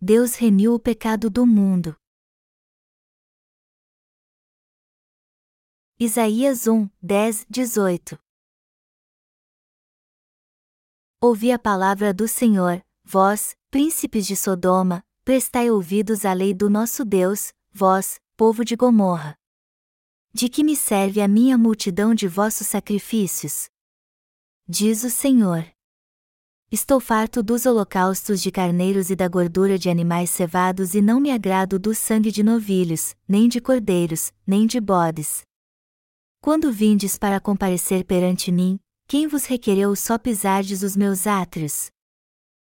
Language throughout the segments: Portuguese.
Deus remiu o pecado do mundo. Isaías 1, 10, 18 Ouvi a palavra do Senhor, vós, príncipes de Sodoma, prestai ouvidos à lei do nosso Deus, vós, povo de Gomorra. De que me serve a minha multidão de vossos sacrifícios? Diz o Senhor. Estou farto dos holocaustos de carneiros e da gordura de animais cevados e não me agrado do sangue de novilhos, nem de cordeiros, nem de bodes. Quando vindes para comparecer perante mim, quem vos requereu só pisardes os meus átrios?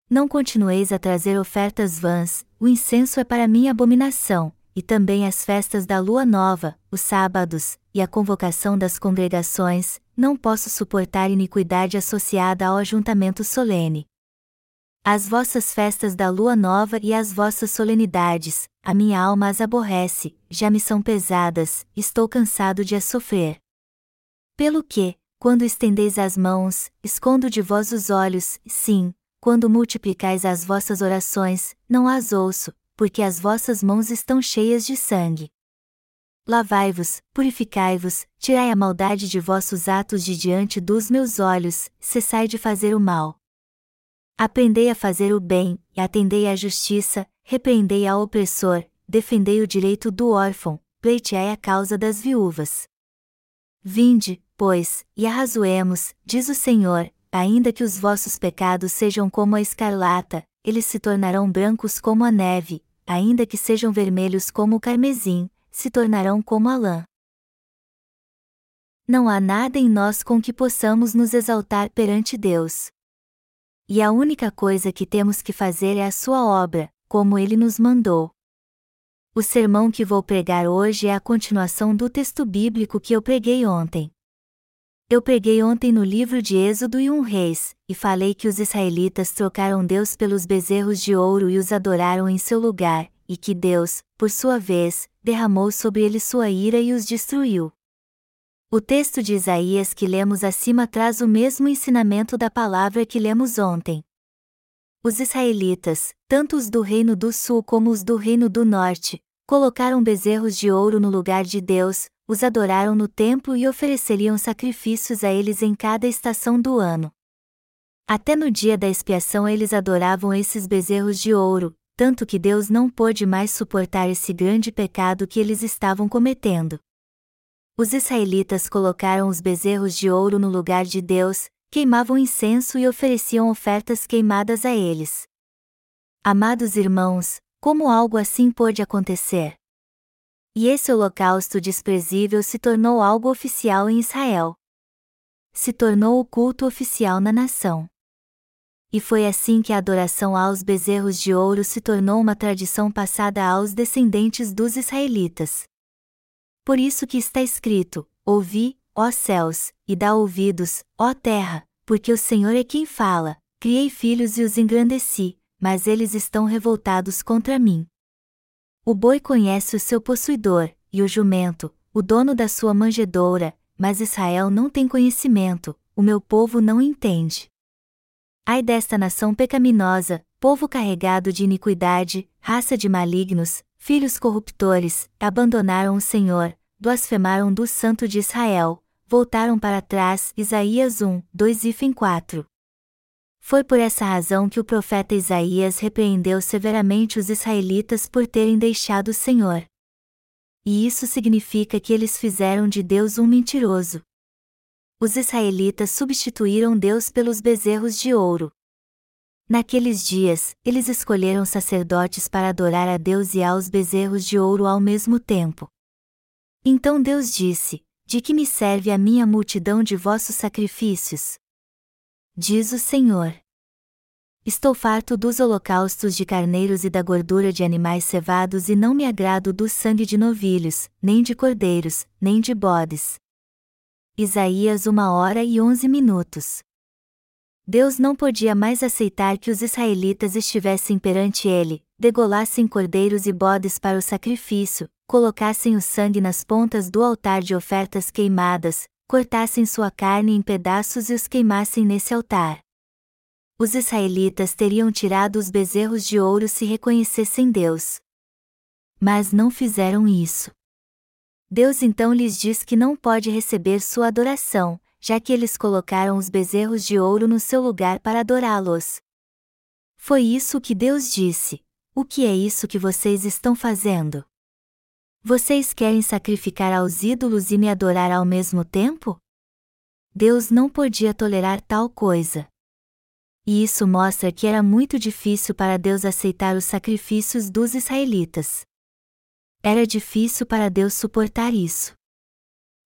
Não continueis a trazer ofertas vãs, o incenso é para mim abominação, e também as festas da lua nova, os sábados, e a convocação das congregações, não posso suportar iniquidade associada ao ajuntamento solene. As vossas festas da lua nova e as vossas solenidades, a minha alma as aborrece, já me são pesadas, estou cansado de as sofrer. Pelo que, quando estendeis as mãos, escondo de vós os olhos, sim, quando multiplicais as vossas orações, não as ouço, porque as vossas mãos estão cheias de sangue. Lavai-vos, purificai-vos, tirai a maldade de vossos atos de diante dos meus olhos, cessai de fazer o mal. Aprendei a fazer o bem, e atendei à justiça, repreendei ao opressor, defendei o direito do órfão, pleiteai a causa das viúvas. Vinde, pois, e arrazoemos, diz o Senhor, ainda que os vossos pecados sejam como a escarlata, eles se tornarão brancos como a neve, ainda que sejam vermelhos como o carmesim, se tornarão como a lã. Não há nada em nós com que possamos nos exaltar perante Deus. E a única coisa que temos que fazer é a sua obra, como ele nos mandou. O sermão que vou pregar hoje é a continuação do texto bíblico que eu preguei ontem. Eu preguei ontem no livro de Êxodo e um Reis, e falei que os israelitas trocaram Deus pelos bezerros de ouro e os adoraram em seu lugar, e que Deus, por sua vez, derramou sobre eles sua ira e os destruiu. O texto de Isaías que lemos acima traz o mesmo ensinamento da palavra que lemos ontem. Os israelitas, tanto os do reino do sul como os do reino do norte, colocaram bezerros de ouro no lugar de Deus, os adoraram no templo e ofereceriam sacrifícios a eles em cada estação do ano. Até no dia da expiação eles adoravam esses bezerros de ouro, tanto que Deus não pôde mais suportar esse grande pecado que eles estavam cometendo. Os israelitas colocaram os bezerros de ouro no lugar de Deus, queimavam incenso e ofereciam ofertas queimadas a eles. Amados irmãos, como algo assim pôde acontecer? E esse holocausto desprezível se tornou algo oficial em Israel. Se tornou o culto oficial na nação. E foi assim que a adoração aos bezerros de ouro se tornou uma tradição passada aos descendentes dos israelitas. Por isso que está escrito: Ouvi, ó céus, e dá ouvidos, ó terra, porque o Senhor é quem fala, criei filhos e os engrandeci, mas eles estão revoltados contra mim. O boi conhece o seu possuidor, e o jumento, o dono da sua manjedoura, mas Israel não tem conhecimento, o meu povo não entende. Ai desta nação pecaminosa, povo carregado de iniquidade, raça de malignos, filhos corruptores, abandonaram o Senhor, blasfemaram do Santo de Israel, voltaram para trás. Isaías 1, 2 e 4. Foi por essa razão que o profeta Isaías repreendeu severamente os israelitas por terem deixado o Senhor. E isso significa que eles fizeram de Deus um mentiroso. Os israelitas substituíram Deus pelos bezerros de ouro. Naqueles dias, eles escolheram sacerdotes para adorar a Deus e aos bezerros de ouro ao mesmo tempo. Então Deus disse: De que me serve a minha multidão de vossos sacrifícios? diz o Senhor. Estou farto dos holocaustos de carneiros e da gordura de animais cevados e não me agrado do sangue de novilhos, nem de cordeiros, nem de bodes. Isaías uma hora e onze minutos. Deus não podia mais aceitar que os israelitas estivessem perante ele, degolassem cordeiros e bodes para o sacrifício, colocassem o sangue nas pontas do altar de ofertas queimadas, cortassem sua carne em pedaços e os queimassem nesse altar. os israelitas teriam tirado os bezerros de ouro se reconhecessem Deus. Mas não fizeram isso. Deus então lhes diz que não pode receber sua adoração, já que eles colocaram os bezerros de ouro no seu lugar para adorá-los. Foi isso que Deus disse: O que é isso que vocês estão fazendo? Vocês querem sacrificar aos ídolos e me adorar ao mesmo tempo? Deus não podia tolerar tal coisa. E isso mostra que era muito difícil para Deus aceitar os sacrifícios dos israelitas. Era difícil para Deus suportar isso.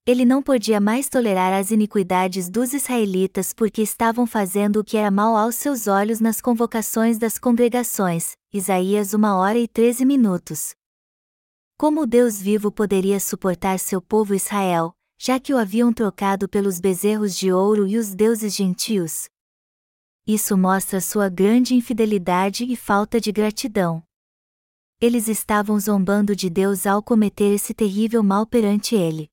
Ele não podia mais tolerar as iniquidades dos israelitas porque estavam fazendo o que era mal aos seus olhos nas convocações das congregações. Isaías 1 hora e 13 minutos. Como Deus vivo poderia suportar seu povo Israel, já que o haviam trocado pelos bezerros de ouro e os deuses gentios? Isso mostra sua grande infidelidade e falta de gratidão. Eles estavam zombando de Deus ao cometer esse terrível mal perante ele.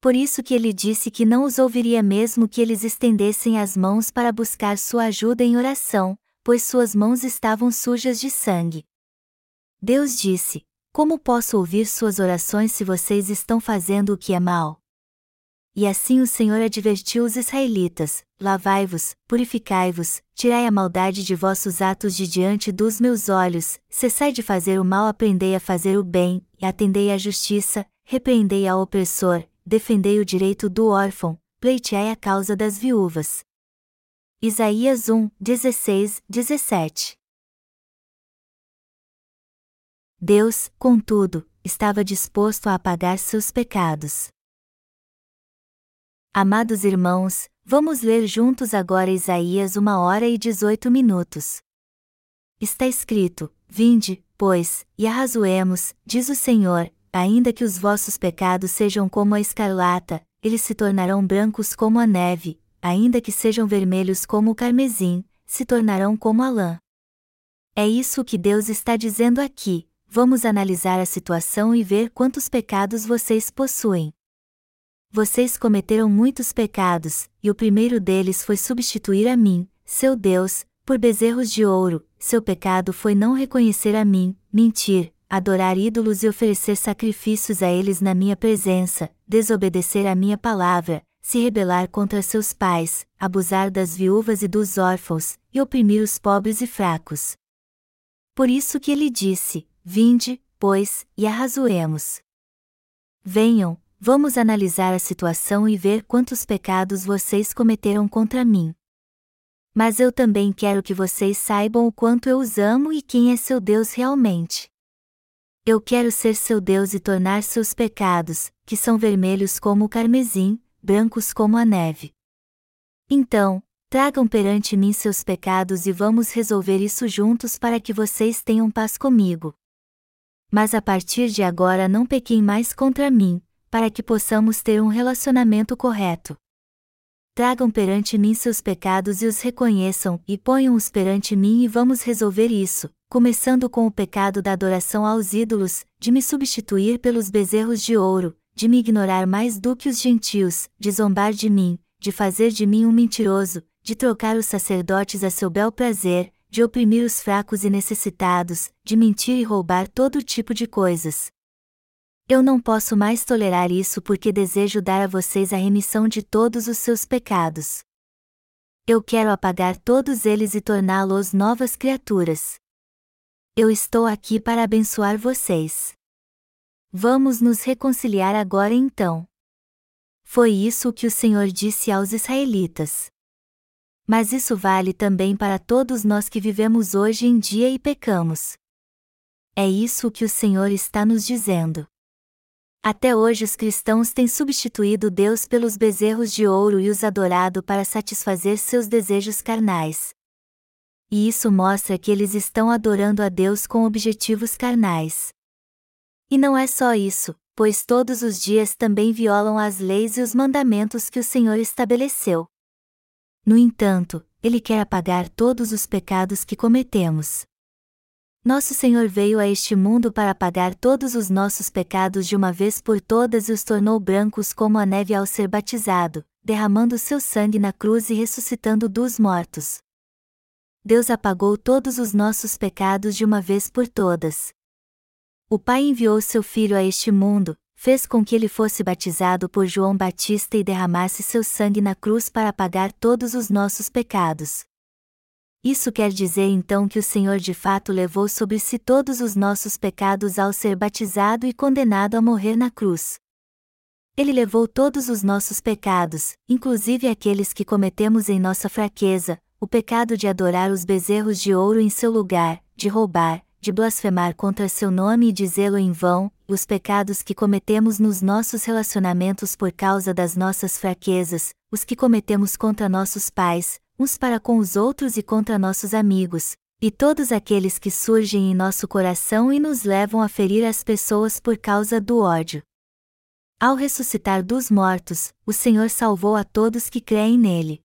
Por isso que ele disse que não os ouviria mesmo que eles estendessem as mãos para buscar sua ajuda em oração, pois suas mãos estavam sujas de sangue. Deus disse: Como posso ouvir suas orações se vocês estão fazendo o que é mal? E assim o Senhor advertiu os israelitas: Lavai-vos, purificai-vos, tirai a maldade de vossos atos de diante dos meus olhos, cessai de fazer o mal, aprendei a fazer o bem, e atendei à justiça, repreendei ao opressor, defendei o direito do órfão, pleiteai a causa das viúvas. Isaías 1, 16, 17 Deus, contudo, estava disposto a apagar seus pecados. Amados irmãos, vamos ler juntos agora Isaías 1 hora e 18 minutos. Está escrito: Vinde, pois, e arrazoemos, diz o Senhor, ainda que os vossos pecados sejam como a escarlata, eles se tornarão brancos como a neve, ainda que sejam vermelhos como o carmesim, se tornarão como a lã. É isso que Deus está dizendo aqui. Vamos analisar a situação e ver quantos pecados vocês possuem. Vocês cometeram muitos pecados, e o primeiro deles foi substituir a mim, seu Deus, por bezerros de ouro, seu pecado foi não reconhecer a mim, mentir, adorar ídolos e oferecer sacrifícios a eles na minha presença, desobedecer a minha palavra, se rebelar contra seus pais, abusar das viúvas e dos órfãos, e oprimir os pobres e fracos. Por isso que ele disse: Vinde, pois, e arrazoemos. Venham, vamos analisar a situação e ver quantos pecados vocês cometeram contra mim. Mas eu também quero que vocês saibam o quanto eu os amo e quem é seu Deus realmente. Eu quero ser seu Deus e tornar seus pecados, que são vermelhos como o carmesim, brancos como a neve. Então, tragam perante mim seus pecados e vamos resolver isso juntos para que vocês tenham paz comigo. Mas a partir de agora não pequem mais contra mim, para que possamos ter um relacionamento correto. Tragam perante mim seus pecados e os reconheçam, e ponham-os perante mim e vamos resolver isso, começando com o pecado da adoração aos ídolos, de me substituir pelos bezerros de ouro, de me ignorar mais do que os gentios, de zombar de mim, de fazer de mim um mentiroso, de trocar os sacerdotes a seu bel prazer, de oprimir os fracos e necessitados, de mentir e roubar todo tipo de coisas. Eu não posso mais tolerar isso porque desejo dar a vocês a remissão de todos os seus pecados. Eu quero apagar todos eles e torná-los novas criaturas. Eu estou aqui para abençoar vocês. Vamos nos reconciliar agora então. Foi isso que o Senhor disse aos israelitas. Mas isso vale também para todos nós que vivemos hoje em dia e pecamos. É isso que o Senhor está nos dizendo. Até hoje os cristãos têm substituído Deus pelos bezerros de ouro e os adorado para satisfazer seus desejos carnais e isso mostra que eles estão adorando a Deus com objetivos carnais. E não é só isso, pois todos os dias também violam as leis e os mandamentos que o Senhor estabeleceu. No entanto, Ele quer apagar todos os pecados que cometemos. Nosso Senhor veio a este mundo para apagar todos os nossos pecados de uma vez por todas e os tornou brancos como a neve ao ser batizado, derramando seu sangue na cruz e ressuscitando dos mortos. Deus apagou todos os nossos pecados de uma vez por todas. O Pai enviou seu Filho a este mundo, fez com que ele fosse batizado por João Batista e derramasse seu sangue na cruz para apagar todos os nossos pecados. Isso quer dizer então que o Senhor de fato levou sobre si todos os nossos pecados ao ser batizado e condenado a morrer na cruz. Ele levou todos os nossos pecados, inclusive aqueles que cometemos em nossa fraqueza, o pecado de adorar os bezerros de ouro em seu lugar, de roubar, de blasfemar contra seu nome e dizê-lo em vão, os pecados que cometemos nos nossos relacionamentos por causa das nossas fraquezas, os que cometemos contra nossos pais, uns para com os outros e contra nossos amigos, e todos aqueles que surgem em nosso coração e nos levam a ferir as pessoas por causa do ódio. Ao ressuscitar dos mortos, o Senhor salvou a todos que creem nele.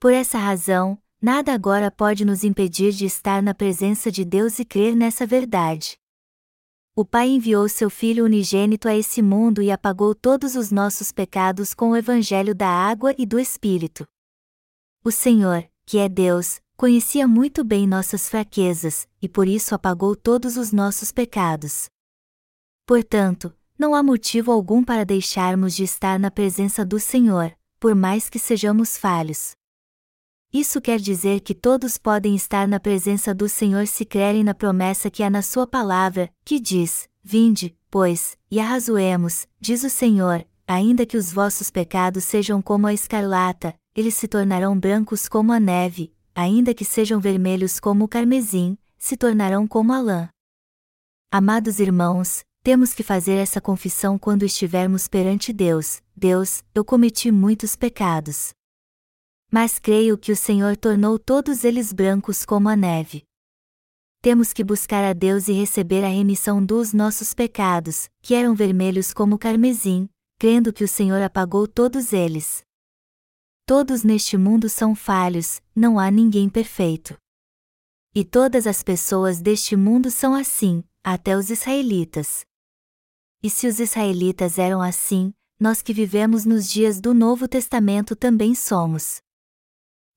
Por essa razão, nada agora pode nos impedir de estar na presença de Deus e crer nessa verdade. O Pai enviou seu Filho unigênito a esse mundo e apagou todos os nossos pecados com o Evangelho da água e do Espírito. O Senhor, que é Deus, conhecia muito bem nossas fraquezas, e por isso apagou todos os nossos pecados. Portanto, não há motivo algum para deixarmos de estar na presença do Senhor, por mais que sejamos falhos. Isso quer dizer que todos podem estar na presença do Senhor se crerem na promessa que há na Sua palavra, que diz: Vinde, pois, e arrazoemos, diz o Senhor, ainda que os vossos pecados sejam como a escarlata, eles se tornarão brancos como a neve, ainda que sejam vermelhos como o carmesim, se tornarão como a lã. Amados irmãos, temos que fazer essa confissão quando estivermos perante Deus: Deus, eu cometi muitos pecados mas creio que o Senhor tornou todos eles brancos como a neve. Temos que buscar a Deus e receber a remissão dos nossos pecados, que eram vermelhos como carmesim, crendo que o Senhor apagou todos eles. Todos neste mundo são falhos, não há ninguém perfeito. E todas as pessoas deste mundo são assim, até os israelitas. E se os israelitas eram assim, nós que vivemos nos dias do Novo Testamento também somos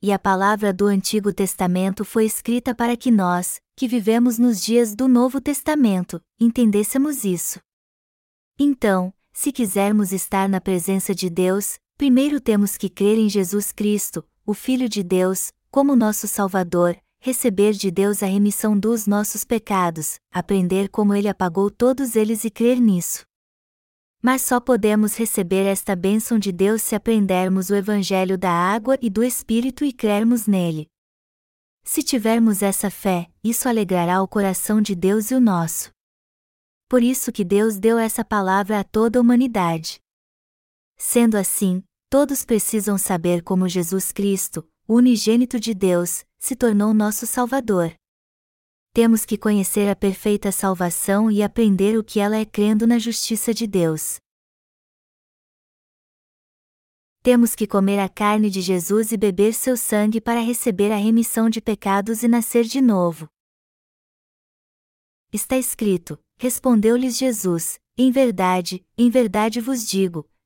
e a palavra do Antigo Testamento foi escrita para que nós, que vivemos nos dias do Novo Testamento, entendêssemos isso. Então, se quisermos estar na presença de Deus, primeiro temos que crer em Jesus Cristo, o Filho de Deus, como nosso Salvador, receber de Deus a remissão dos nossos pecados, aprender como Ele apagou todos eles e crer nisso. Mas só podemos receber esta bênção de Deus se aprendermos o Evangelho da água e do Espírito e crermos nele. Se tivermos essa fé, isso alegrará o coração de Deus e o nosso. Por isso que Deus deu essa palavra a toda a humanidade. Sendo assim, todos precisam saber como Jesus Cristo, unigênito de Deus, se tornou nosso Salvador temos que conhecer a perfeita salvação e aprender o que ela é crendo na justiça de Deus. Temos que comer a carne de Jesus e beber seu sangue para receber a remissão de pecados e nascer de novo. Está escrito: Respondeu-lhes Jesus: Em verdade, em verdade vos digo,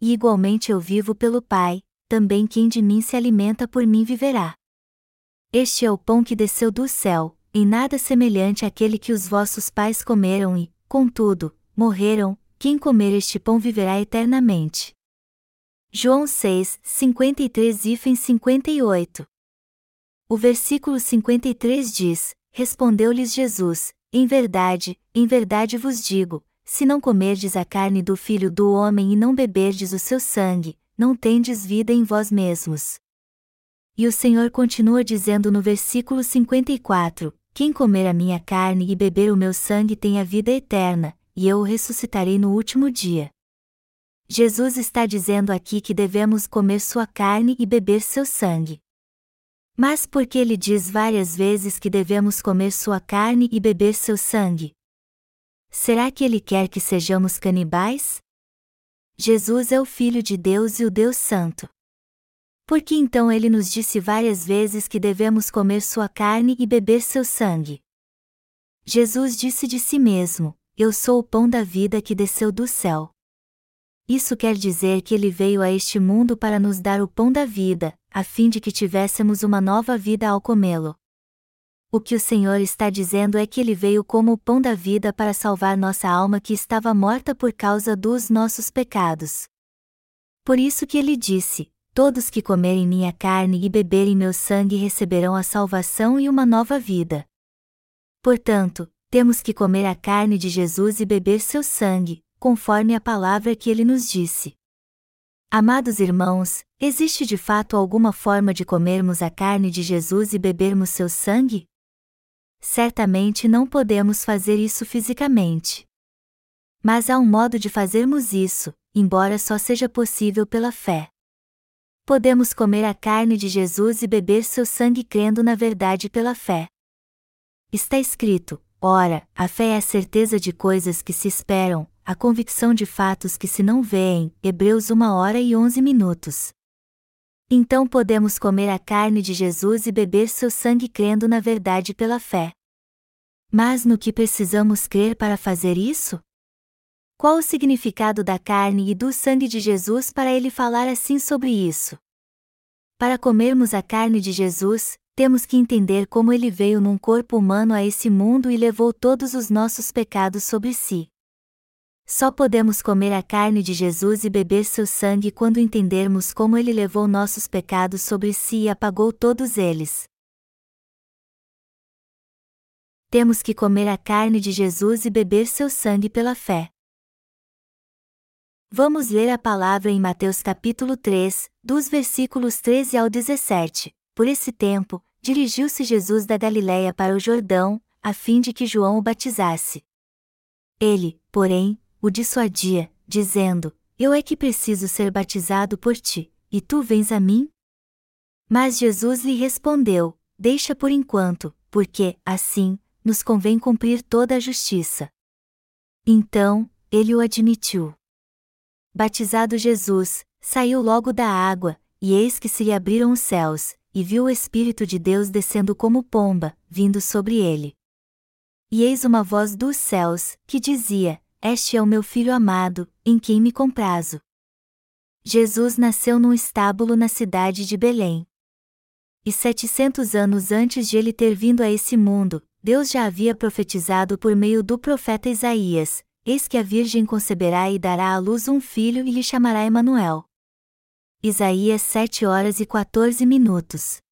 e igualmente eu vivo pelo Pai, também quem de mim se alimenta por mim viverá. Este é o pão que desceu do céu, em nada semelhante àquele que os vossos pais comeram e, contudo, morreram, quem comer este pão viverá eternamente. João 6, 53 e 58 O versículo 53 diz: Respondeu-lhes Jesus: Em verdade, em verdade vos digo, se não comerdes a carne do Filho do Homem e não beberdes o seu sangue, não tendes vida em vós mesmos. E o Senhor continua dizendo no versículo 54: quem comer a minha carne e beber o meu sangue tem a vida eterna, e eu o ressuscitarei no último dia. Jesus está dizendo aqui que devemos comer sua carne e beber seu sangue. Mas por que ele diz várias vezes que devemos comer sua carne e beber seu sangue? Será que ele quer que sejamos canibais? Jesus é o Filho de Deus e o Deus Santo. Por que então ele nos disse várias vezes que devemos comer sua carne e beber seu sangue? Jesus disse de si mesmo: Eu sou o pão da vida que desceu do céu. Isso quer dizer que ele veio a este mundo para nos dar o pão da vida, a fim de que tivéssemos uma nova vida ao comê-lo. O que o Senhor está dizendo é que ele veio como o pão da vida para salvar nossa alma que estava morta por causa dos nossos pecados. Por isso que ele disse: Todos que comerem minha carne e beberem meu sangue receberão a salvação e uma nova vida. Portanto, temos que comer a carne de Jesus e beber seu sangue, conforme a palavra que ele nos disse. Amados irmãos, existe de fato alguma forma de comermos a carne de Jesus e bebermos seu sangue? Certamente não podemos fazer isso fisicamente. Mas há um modo de fazermos isso, embora só seja possível pela fé. Podemos comer a carne de Jesus e beber seu sangue crendo na verdade pela fé. Está escrito: ora, a fé é a certeza de coisas que se esperam, a convicção de fatos que se não veem, Hebreus 1 hora e 11 minutos. Então podemos comer a carne de Jesus e beber seu sangue crendo na verdade pela fé. Mas no que precisamos crer para fazer isso? Qual o significado da carne e do sangue de Jesus para ele falar assim sobre isso? Para comermos a carne de Jesus, temos que entender como ele veio num corpo humano a esse mundo e levou todos os nossos pecados sobre si. Só podemos comer a carne de Jesus e beber seu sangue quando entendermos como ele levou nossos pecados sobre si e apagou todos eles. Temos que comer a carne de Jesus e beber seu sangue pela fé. Vamos ler a palavra em Mateus capítulo 3, dos versículos 13 ao 17. Por esse tempo, dirigiu-se Jesus da Galiléia para o Jordão, a fim de que João o batizasse. Ele, porém, o dissuadia, dizendo: Eu é que preciso ser batizado por ti, e tu vens a mim? Mas Jesus lhe respondeu: Deixa por enquanto, porque, assim, nos convém cumprir toda a justiça. Então, ele o admitiu. Batizado Jesus, saiu logo da água, e eis que se lhe abriram os céus, e viu o Espírito de Deus descendo como pomba, vindo sobre ele. E eis uma voz dos céus, que dizia: este é o meu filho amado, em quem me comprazo. Jesus nasceu num estábulo na cidade de Belém. E setecentos anos antes de ele ter vindo a esse mundo, Deus já havia profetizado por meio do profeta Isaías: Eis que a Virgem conceberá e dará à luz um filho e lhe chamará Emanuel. Isaías 7 horas e 14 minutos.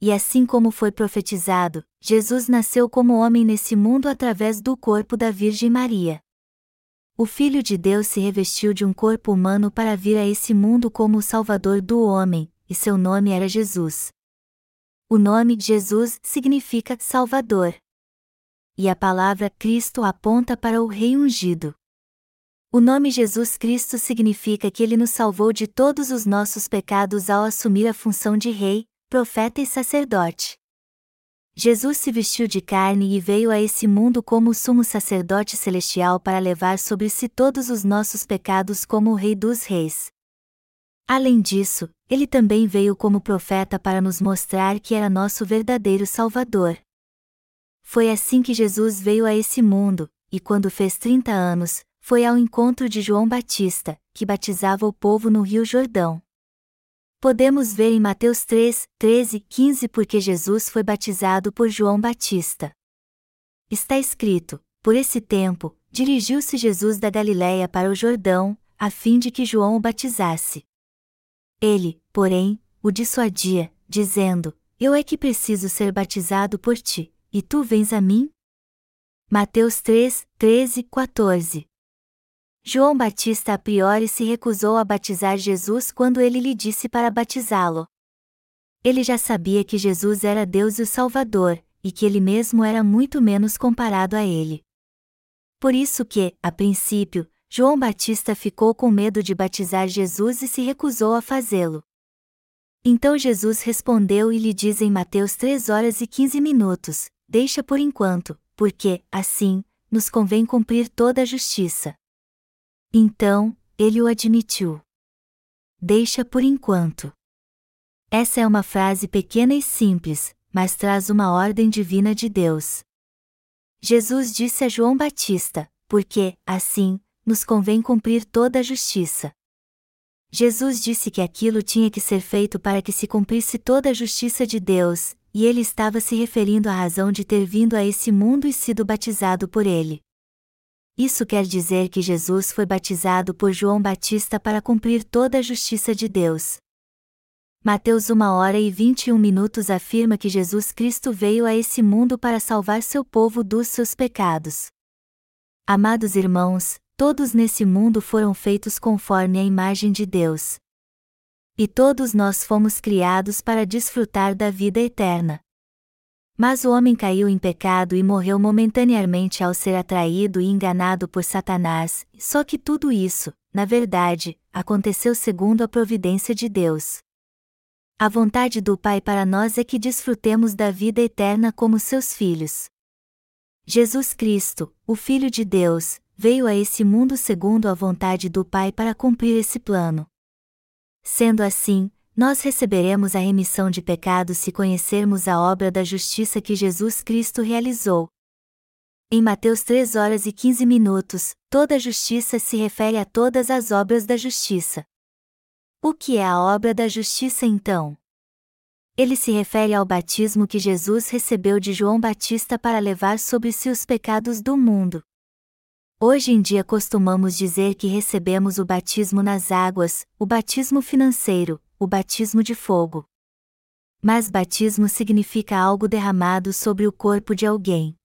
E assim como foi profetizado, Jesus nasceu como homem nesse mundo através do corpo da Virgem Maria. O Filho de Deus se revestiu de um corpo humano para vir a esse mundo como o Salvador do homem, e seu nome era Jesus. O nome Jesus significa Salvador. E a palavra Cristo aponta para o Rei ungido. O nome Jesus Cristo significa que ele nos salvou de todos os nossos pecados ao assumir a função de Rei, profeta e sacerdote. Jesus se vestiu de carne e veio a esse mundo como sumo sacerdote celestial para levar sobre si todos os nossos pecados como o Rei dos Reis. Além disso, ele também veio como profeta para nos mostrar que era nosso verdadeiro Salvador. Foi assim que Jesus veio a esse mundo, e quando fez 30 anos, foi ao encontro de João Batista, que batizava o povo no Rio Jordão. Podemos ver em Mateus 3, 13 e 15 porque Jesus foi batizado por João Batista. Está escrito: Por esse tempo, dirigiu-se Jesus da Galiléia para o Jordão, a fim de que João o batizasse. Ele, porém, o dissuadia, dizendo: Eu é que preciso ser batizado por ti, e tu vens a mim? Mateus 3, 13, 14 João Batista a priori se recusou a batizar Jesus quando ele lhe disse para batizá-lo. Ele já sabia que Jesus era Deus e o Salvador, e que ele mesmo era muito menos comparado a ele. Por isso que, a princípio, João Batista ficou com medo de batizar Jesus e se recusou a fazê-lo. Então Jesus respondeu e lhe diz em Mateus 3 horas e 15 minutos: Deixa por enquanto, porque, assim, nos convém cumprir toda a justiça. Então, ele o admitiu. Deixa por enquanto. Essa é uma frase pequena e simples, mas traz uma ordem divina de Deus. Jesus disse a João Batista: Porque, assim, nos convém cumprir toda a justiça. Jesus disse que aquilo tinha que ser feito para que se cumprisse toda a justiça de Deus, e ele estava se referindo à razão de ter vindo a esse mundo e sido batizado por ele. Isso quer dizer que Jesus foi batizado por João Batista para cumprir toda a justiça de Deus. Mateus 1 hora e 21 minutos afirma que Jesus Cristo veio a esse mundo para salvar seu povo dos seus pecados. Amados irmãos, todos nesse mundo foram feitos conforme a imagem de Deus. E todos nós fomos criados para desfrutar da vida eterna. Mas o homem caiu em pecado e morreu momentaneamente ao ser atraído e enganado por Satanás, só que tudo isso, na verdade, aconteceu segundo a providência de Deus. A vontade do Pai para nós é que desfrutemos da vida eterna como seus filhos. Jesus Cristo, o Filho de Deus, veio a esse mundo segundo a vontade do Pai para cumprir esse plano. Sendo assim, nós receberemos a remissão de pecados se conhecermos a obra da justiça que Jesus Cristo realizou. Em Mateus 3 horas e 15 minutos, toda justiça se refere a todas as obras da justiça. O que é a obra da justiça então? Ele se refere ao batismo que Jesus recebeu de João Batista para levar sobre si os pecados do mundo. Hoje em dia costumamos dizer que recebemos o batismo nas águas, o batismo financeiro, o batismo de fogo. Mas batismo significa algo derramado sobre o corpo de alguém.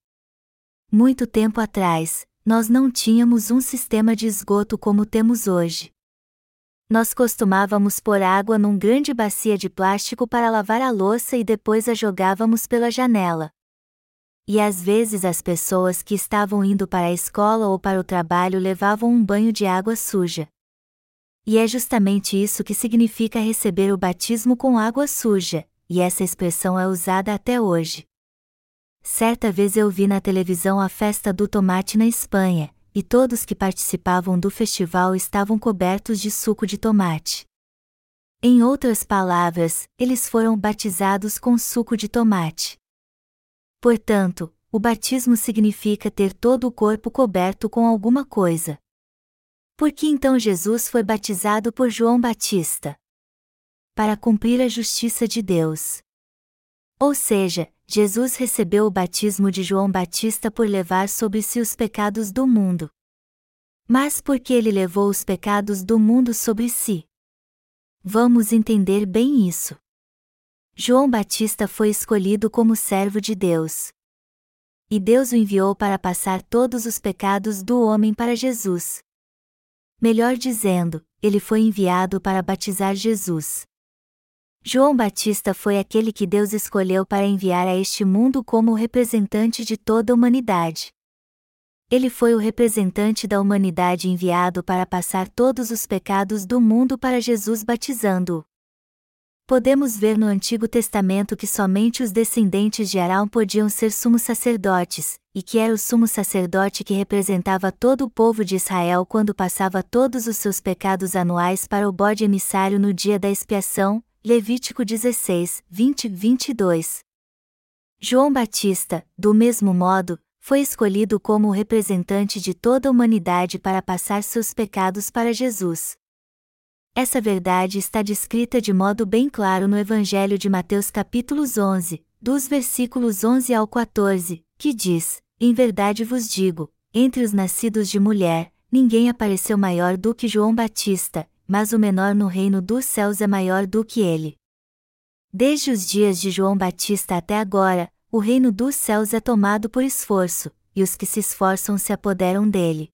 Muito tempo atrás, nós não tínhamos um sistema de esgoto como temos hoje. Nós costumávamos pôr água num grande bacia de plástico para lavar a louça e depois a jogávamos pela janela e às vezes as pessoas que estavam indo para a escola ou para o trabalho levavam um banho de água suja. E é justamente isso que significa receber o batismo com água suja, e essa expressão é usada até hoje. Certa vez eu vi na televisão a festa do tomate na Espanha, e todos que participavam do festival estavam cobertos de suco de tomate. Em outras palavras, eles foram batizados com suco de tomate. Portanto, o batismo significa ter todo o corpo coberto com alguma coisa. Por que então Jesus foi batizado por João Batista? Para cumprir a justiça de Deus. Ou seja, Jesus recebeu o batismo de João Batista por levar sobre si os pecados do mundo. Mas por que ele levou os pecados do mundo sobre si? Vamos entender bem isso. João Batista foi escolhido como servo de Deus. E Deus o enviou para passar todos os pecados do homem para Jesus. Melhor dizendo, ele foi enviado para batizar Jesus. João Batista foi aquele que Deus escolheu para enviar a este mundo como o representante de toda a humanidade. Ele foi o representante da humanidade enviado para passar todos os pecados do mundo para Jesus batizando-o podemos ver no Antigo Testamento que somente os descendentes de Arão podiam ser sumos sacerdotes, e que era o sumo sacerdote que representava todo o povo de Israel quando passava todos os seus pecados anuais para o bode emissário no dia da expiação. Levítico 16, 20, 22. João Batista, do mesmo modo, foi escolhido como o representante de toda a humanidade para passar seus pecados para Jesus. Essa verdade está descrita de modo bem claro no Evangelho de Mateus capítulos 11, dos versículos 11 ao 14, que diz: Em verdade vos digo, entre os nascidos de mulher, ninguém apareceu maior do que João Batista, mas o menor no reino dos céus é maior do que ele. Desde os dias de João Batista até agora, o reino dos céus é tomado por esforço, e os que se esforçam se apoderam dele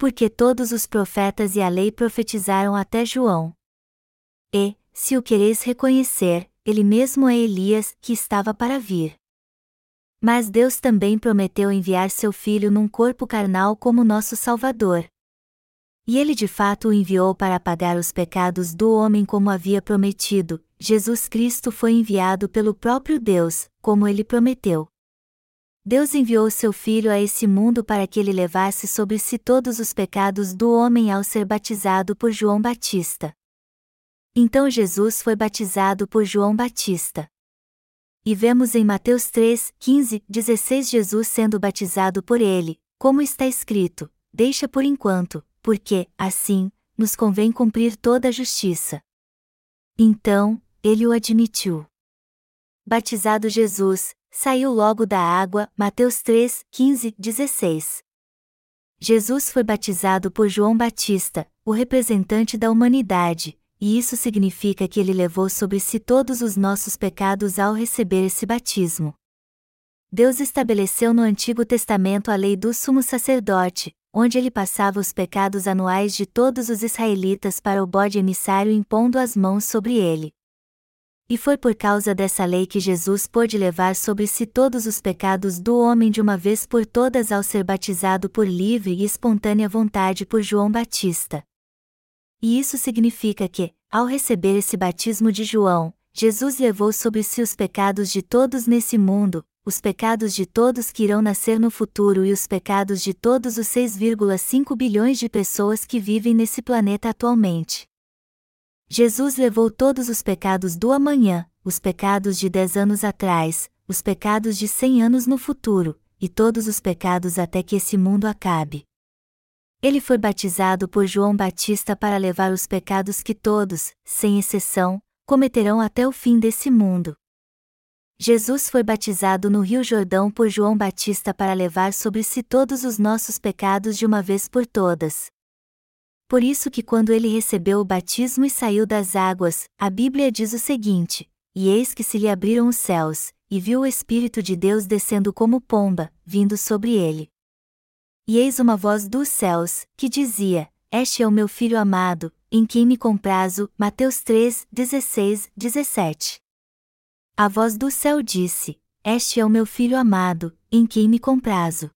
porque todos os profetas e a lei profetizaram até João. E, se o quereis reconhecer, ele mesmo é Elias, que estava para vir. Mas Deus também prometeu enviar seu filho num corpo carnal como nosso Salvador. E ele de fato o enviou para apagar os pecados do homem como havia prometido, Jesus Cristo foi enviado pelo próprio Deus, como ele prometeu. Deus enviou seu Filho a esse mundo para que ele levasse sobre si todos os pecados do homem ao ser batizado por João Batista. Então Jesus foi batizado por João Batista. E vemos em Mateus 3, 15, 16 Jesus sendo batizado por ele, como está escrito: Deixa por enquanto, porque, assim, nos convém cumprir toda a justiça. Então, ele o admitiu. Batizado Jesus, saiu logo da água, Mateus 3, 15, 16. Jesus foi batizado por João Batista, o representante da humanidade, e isso significa que ele levou sobre si todos os nossos pecados ao receber esse batismo. Deus estabeleceu no Antigo Testamento a lei do sumo sacerdote, onde ele passava os pecados anuais de todos os israelitas para o bode emissário impondo as mãos sobre ele. E foi por causa dessa lei que Jesus pôde levar sobre si todos os pecados do homem de uma vez por todas ao ser batizado por livre e espontânea vontade por João Batista. E isso significa que, ao receber esse batismo de João, Jesus levou sobre si os pecados de todos nesse mundo, os pecados de todos que irão nascer no futuro e os pecados de todos os 6,5 bilhões de pessoas que vivem nesse planeta atualmente. Jesus levou todos os pecados do amanhã, os pecados de dez anos atrás, os pecados de cem anos no futuro, e todos os pecados até que esse mundo acabe. Ele foi batizado por João Batista para levar os pecados que todos, sem exceção, cometerão até o fim desse mundo. Jesus foi batizado no Rio Jordão por João Batista para levar sobre si todos os nossos pecados de uma vez por todas. Por isso que quando ele recebeu o batismo e saiu das águas, a Bíblia diz o seguinte: E eis que se lhe abriram os céus, e viu o Espírito de Deus descendo como pomba, vindo sobre ele. E eis uma voz dos céus, que dizia: Este é o meu filho amado, em quem me comprazo. Mateus 3, 16, 17. A voz do céu disse: Este é o meu filho amado, em quem me comprazo.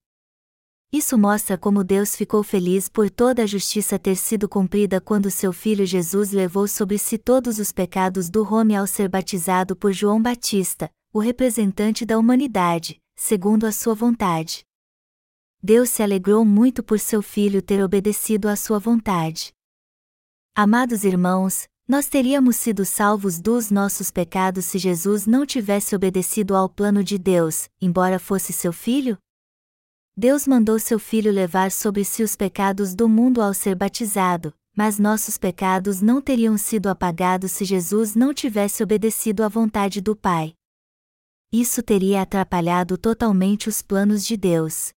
Isso mostra como Deus ficou feliz por toda a justiça ter sido cumprida quando seu filho Jesus levou sobre si todos os pecados do Rome ao ser batizado por João Batista, o representante da humanidade, segundo a sua vontade. Deus se alegrou muito por seu filho ter obedecido à sua vontade. Amados irmãos, nós teríamos sido salvos dos nossos pecados se Jesus não tivesse obedecido ao plano de Deus, embora fosse seu filho? Deus mandou seu Filho levar sobre si os pecados do mundo ao ser batizado, mas nossos pecados não teriam sido apagados se Jesus não tivesse obedecido à vontade do Pai. Isso teria atrapalhado totalmente os planos de Deus.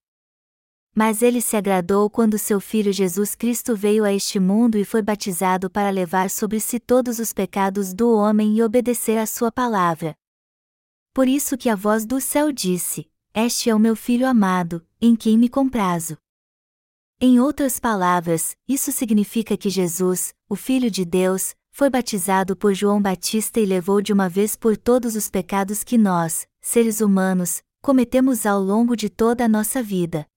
Mas ele se agradou quando seu Filho Jesus Cristo veio a este mundo e foi batizado para levar sobre si todos os pecados do homem e obedecer à sua palavra. Por isso que a voz do céu disse: Este é o meu Filho amado, em quem me comprazo. Em outras palavras, isso significa que Jesus, o Filho de Deus, foi batizado por João Batista e levou de uma vez por todos os pecados que nós, seres humanos, cometemos ao longo de toda a nossa vida.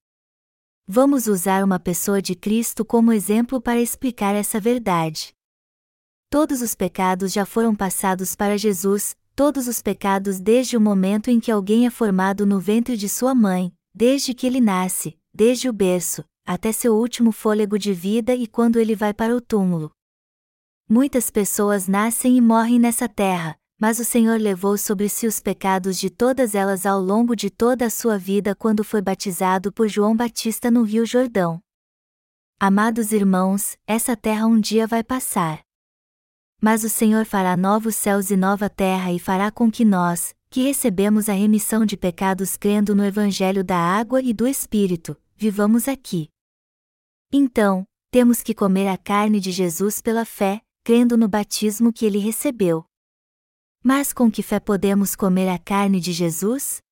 Vamos usar uma pessoa de Cristo como exemplo para explicar essa verdade. Todos os pecados já foram passados para Jesus, todos os pecados desde o momento em que alguém é formado no ventre de sua mãe, desde que ele nasce, desde o berço, até seu último fôlego de vida e quando ele vai para o túmulo. Muitas pessoas nascem e morrem nessa terra, mas o Senhor levou sobre si os pecados de todas elas ao longo de toda a sua vida quando foi batizado por João Batista no Rio Jordão. Amados irmãos, essa terra um dia vai passar. Mas o Senhor fará novos céus e nova terra e fará com que nós, que recebemos a remissão de pecados crendo no Evangelho da água e do Espírito, vivamos aqui. Então, temos que comer a carne de Jesus pela fé, crendo no batismo que ele recebeu. Mas com que fé podemos comer a carne de Jesus?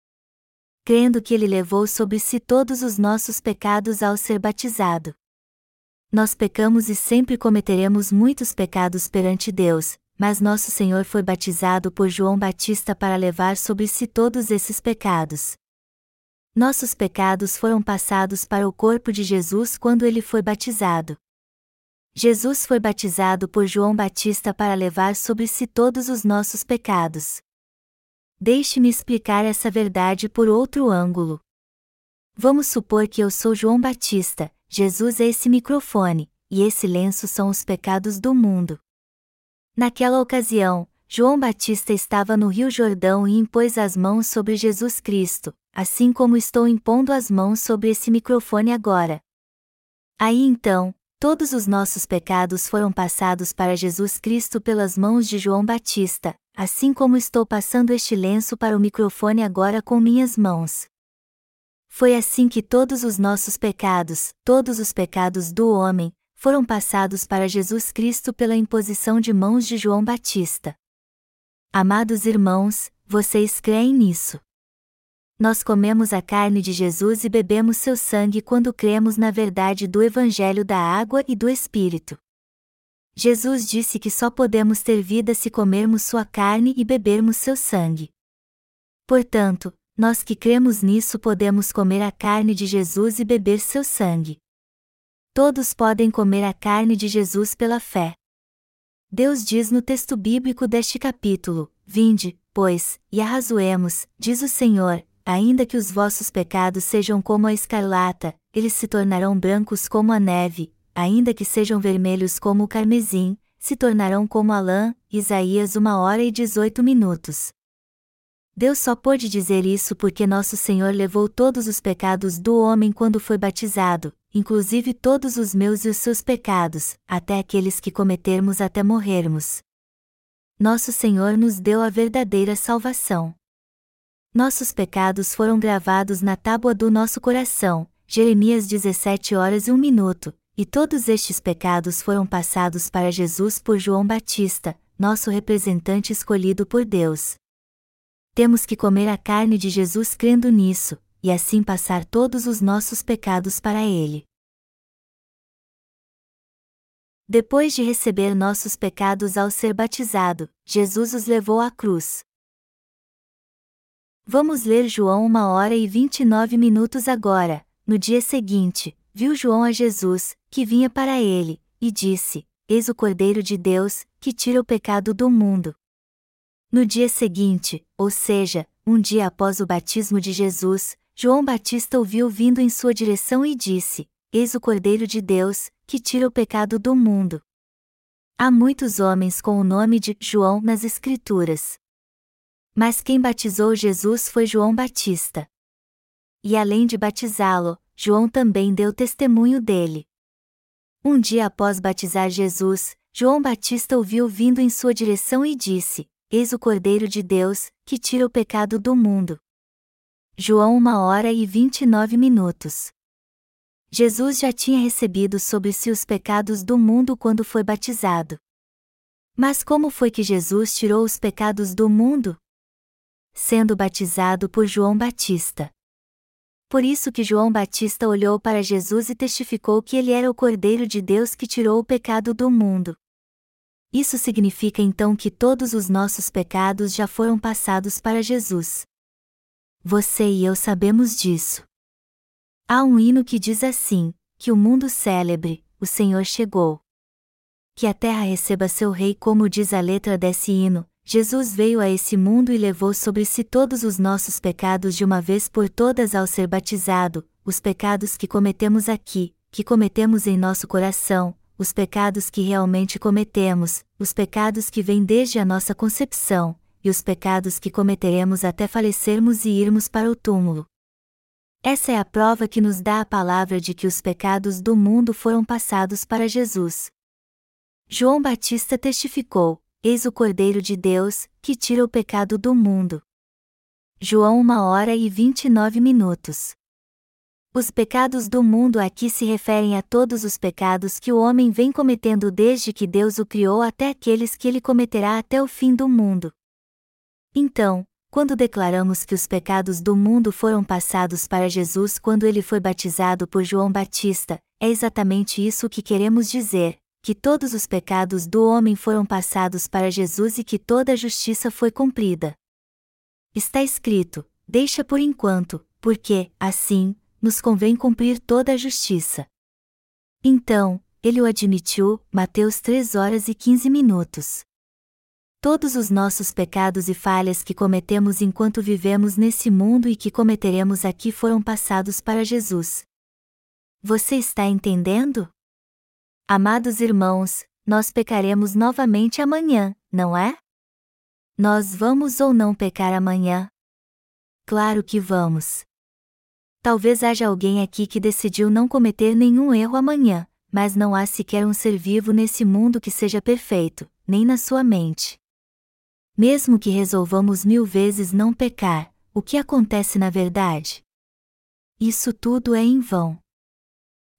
Crendo que ele levou sobre si todos os nossos pecados ao ser batizado. Nós pecamos e sempre cometeremos muitos pecados perante Deus, mas nosso Senhor foi batizado por João Batista para levar sobre si todos esses pecados. Nossos pecados foram passados para o corpo de Jesus quando ele foi batizado. Jesus foi batizado por João Batista para levar sobre si todos os nossos pecados. Deixe-me explicar essa verdade por outro ângulo. Vamos supor que eu sou João Batista, Jesus é esse microfone, e esse lenço são os pecados do mundo. Naquela ocasião, João Batista estava no Rio Jordão e impôs as mãos sobre Jesus Cristo, assim como estou impondo as mãos sobre esse microfone agora. Aí então, todos os nossos pecados foram passados para Jesus Cristo pelas mãos de João Batista, assim como estou passando este lenço para o microfone agora com minhas mãos. Foi assim que todos os nossos pecados, todos os pecados do homem, foram passados para Jesus Cristo pela imposição de mãos de João Batista. Amados irmãos, vocês creem nisso? Nós comemos a carne de Jesus e bebemos seu sangue quando cremos na verdade do Evangelho da água e do Espírito. Jesus disse que só podemos ter vida se comermos sua carne e bebermos seu sangue. Portanto, nós que cremos nisso podemos comer a carne de Jesus e beber seu sangue. Todos podem comer a carne de Jesus pela fé. Deus diz no texto bíblico deste capítulo: Vinde, pois, e arrazoemos, diz o Senhor, ainda que os vossos pecados sejam como a escarlata, eles se tornarão brancos como a neve, ainda que sejam vermelhos como o carmesim, se tornarão como a lã. Isaías 1 hora e 18 minutos. Deus só pôde dizer isso porque nosso Senhor levou todos os pecados do homem quando foi batizado, inclusive todos os meus e os seus pecados, até aqueles que cometermos até morrermos. Nosso Senhor nos deu a verdadeira salvação. Nossos pecados foram gravados na tábua do nosso coração, Jeremias 17 horas e 1 minuto, e todos estes pecados foram passados para Jesus por João Batista, nosso representante escolhido por Deus. Temos que comer a carne de Jesus crendo nisso, e assim passar todos os nossos pecados para Ele. Depois de receber nossos pecados ao ser batizado, Jesus os levou à cruz. Vamos ler João 1 hora e 29 minutos agora. No dia seguinte, viu João a Jesus, que vinha para ele, e disse: Eis o Cordeiro de Deus, que tira o pecado do mundo. No dia seguinte, ou seja, um dia após o batismo de Jesus, João Batista ouviu vindo em sua direção e disse: Eis o Cordeiro de Deus, que tira o pecado do mundo. Há muitos homens com o nome de João nas Escrituras. Mas quem batizou Jesus foi João Batista. E além de batizá-lo, João também deu testemunho dele. Um dia após batizar Jesus, João Batista ouviu vindo em sua direção e disse: Eis o Cordeiro de Deus, que tira o pecado do mundo. João 1 hora e 29 minutos. Jesus já tinha recebido sobre si os pecados do mundo quando foi batizado. Mas como foi que Jesus tirou os pecados do mundo? Sendo batizado por João Batista. Por isso que João Batista olhou para Jesus e testificou que ele era o Cordeiro de Deus que tirou o pecado do mundo. Isso significa então que todos os nossos pecados já foram passados para Jesus. Você e eu sabemos disso. Há um hino que diz assim: que o mundo célebre, o Senhor chegou. Que a terra receba seu rei, como diz a letra desse hino. Jesus veio a esse mundo e levou sobre si todos os nossos pecados de uma vez por todas ao ser batizado, os pecados que cometemos aqui, que cometemos em nosso coração, os pecados que realmente cometemos, os pecados que vêm desde a nossa concepção, e os pecados que cometeremos até falecermos e irmos para o túmulo. Essa é a prova que nos dá a palavra de que os pecados do mundo foram passados para Jesus. João Batista testificou: Eis o Cordeiro de Deus, que tira o pecado do mundo. João 1 hora e 29 minutos. Os pecados do mundo aqui se referem a todos os pecados que o homem vem cometendo desde que Deus o criou até aqueles que ele cometerá até o fim do mundo. Então, quando declaramos que os pecados do mundo foram passados para Jesus quando ele foi batizado por João Batista, é exatamente isso que queremos dizer: que todos os pecados do homem foram passados para Jesus e que toda a justiça foi cumprida. Está escrito: deixa por enquanto, porque, assim, nos convém cumprir toda a justiça. Então, ele o admitiu, Mateus 3 horas e 15 minutos. Todos os nossos pecados e falhas que cometemos enquanto vivemos nesse mundo e que cometeremos aqui foram passados para Jesus. Você está entendendo? Amados irmãos, nós pecaremos novamente amanhã, não é? Nós vamos ou não pecar amanhã? Claro que vamos. Talvez haja alguém aqui que decidiu não cometer nenhum erro amanhã, mas não há sequer um ser vivo nesse mundo que seja perfeito, nem na sua mente. Mesmo que resolvamos mil vezes não pecar, o que acontece na verdade? Isso tudo é em vão.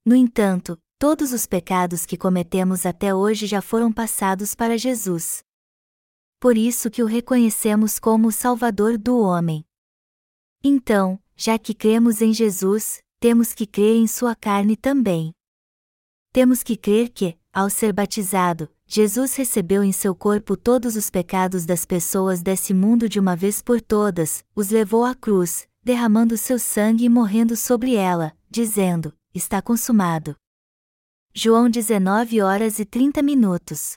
No entanto, todos os pecados que cometemos até hoje já foram passados para Jesus. Por isso que o reconhecemos como o Salvador do homem. Então, já que cremos em Jesus, temos que crer em sua carne também. Temos que crer que, ao ser batizado, Jesus recebeu em seu corpo todos os pecados das pessoas desse mundo de uma vez por todas, os levou à cruz, derramando seu sangue e morrendo sobre ela, dizendo: Está consumado. João 19 horas e 30 minutos.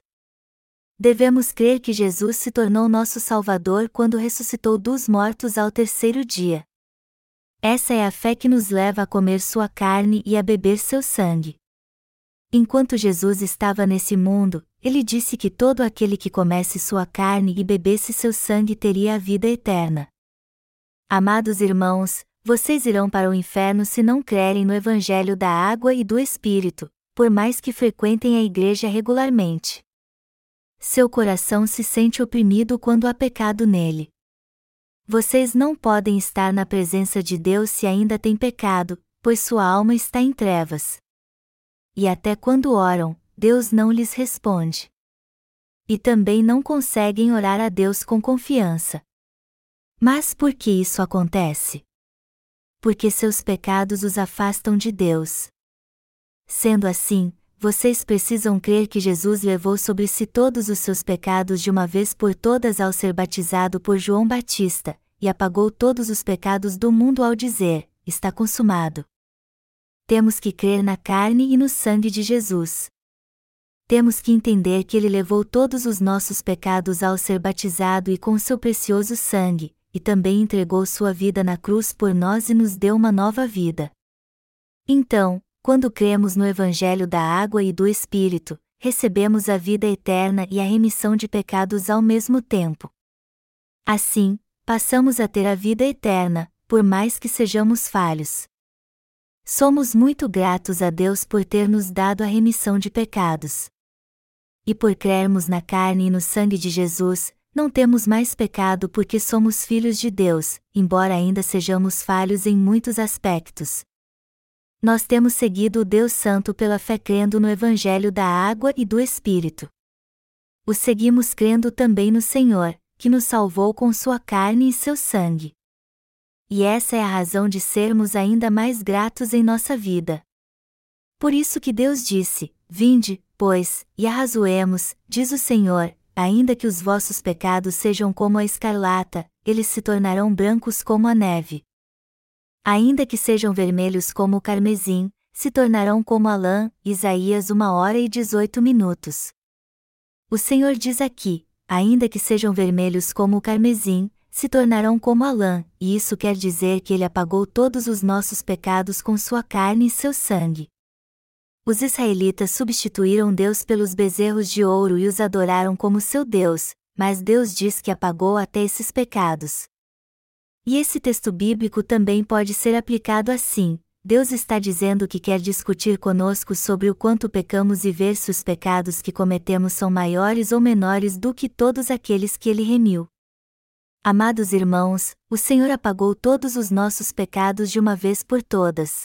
Devemos crer que Jesus se tornou nosso Salvador quando ressuscitou dos mortos ao terceiro dia. Essa é a fé que nos leva a comer sua carne e a beber seu sangue. Enquanto Jesus estava nesse mundo, ele disse que todo aquele que comesse sua carne e bebesse seu sangue teria a vida eterna. Amados irmãos, vocês irão para o inferno se não crerem no Evangelho da água e do Espírito, por mais que frequentem a igreja regularmente. Seu coração se sente oprimido quando há pecado nele. Vocês não podem estar na presença de Deus se ainda têm pecado, pois sua alma está em trevas e até quando oram, Deus não lhes responde. E também não conseguem orar a Deus com confiança. Mas por que isso acontece? Porque seus pecados os afastam de Deus. Sendo assim, vocês precisam crer que Jesus levou sobre si todos os seus pecados de uma vez por todas ao ser batizado por João Batista, e apagou todos os pecados do mundo ao dizer: Está consumado temos que crer na carne e no sangue de Jesus. Temos que entender que ele levou todos os nossos pecados ao ser batizado e com seu precioso sangue, e também entregou sua vida na cruz por nós e nos deu uma nova vida. Então, quando cremos no Evangelho da água e do Espírito, recebemos a vida eterna e a remissão de pecados ao mesmo tempo. Assim, passamos a ter a vida eterna, por mais que sejamos falhos. Somos muito gratos a Deus por ter nos dado a remissão de pecados. E por crermos na carne e no sangue de Jesus, não temos mais pecado porque somos filhos de Deus, embora ainda sejamos falhos em muitos aspectos. Nós temos seguido o Deus Santo pela fé crendo no Evangelho da água e do Espírito. O seguimos crendo também no Senhor, que nos salvou com sua carne e seu sangue e essa é a razão de sermos ainda mais gratos em nossa vida. Por isso que Deus disse: Vinde, pois, e arrazoemos, diz o Senhor, ainda que os vossos pecados sejam como a escarlata, eles se tornarão brancos como a neve. Ainda que sejam vermelhos como o carmesim, se tornarão como a lã, Isaías 1 hora e 18 minutos. O Senhor diz aqui: ainda que sejam vermelhos como o carmesim, se tornarão como a lã, e isso quer dizer que ele apagou todos os nossos pecados com sua carne e seu sangue. Os israelitas substituíram Deus pelos bezerros de ouro e os adoraram como seu Deus, mas Deus diz que apagou até esses pecados. E esse texto bíblico também pode ser aplicado assim: Deus está dizendo que quer discutir conosco sobre o quanto pecamos e ver se os pecados que cometemos são maiores ou menores do que todos aqueles que ele remiu. Amados irmãos, o Senhor apagou todos os nossos pecados de uma vez por todas.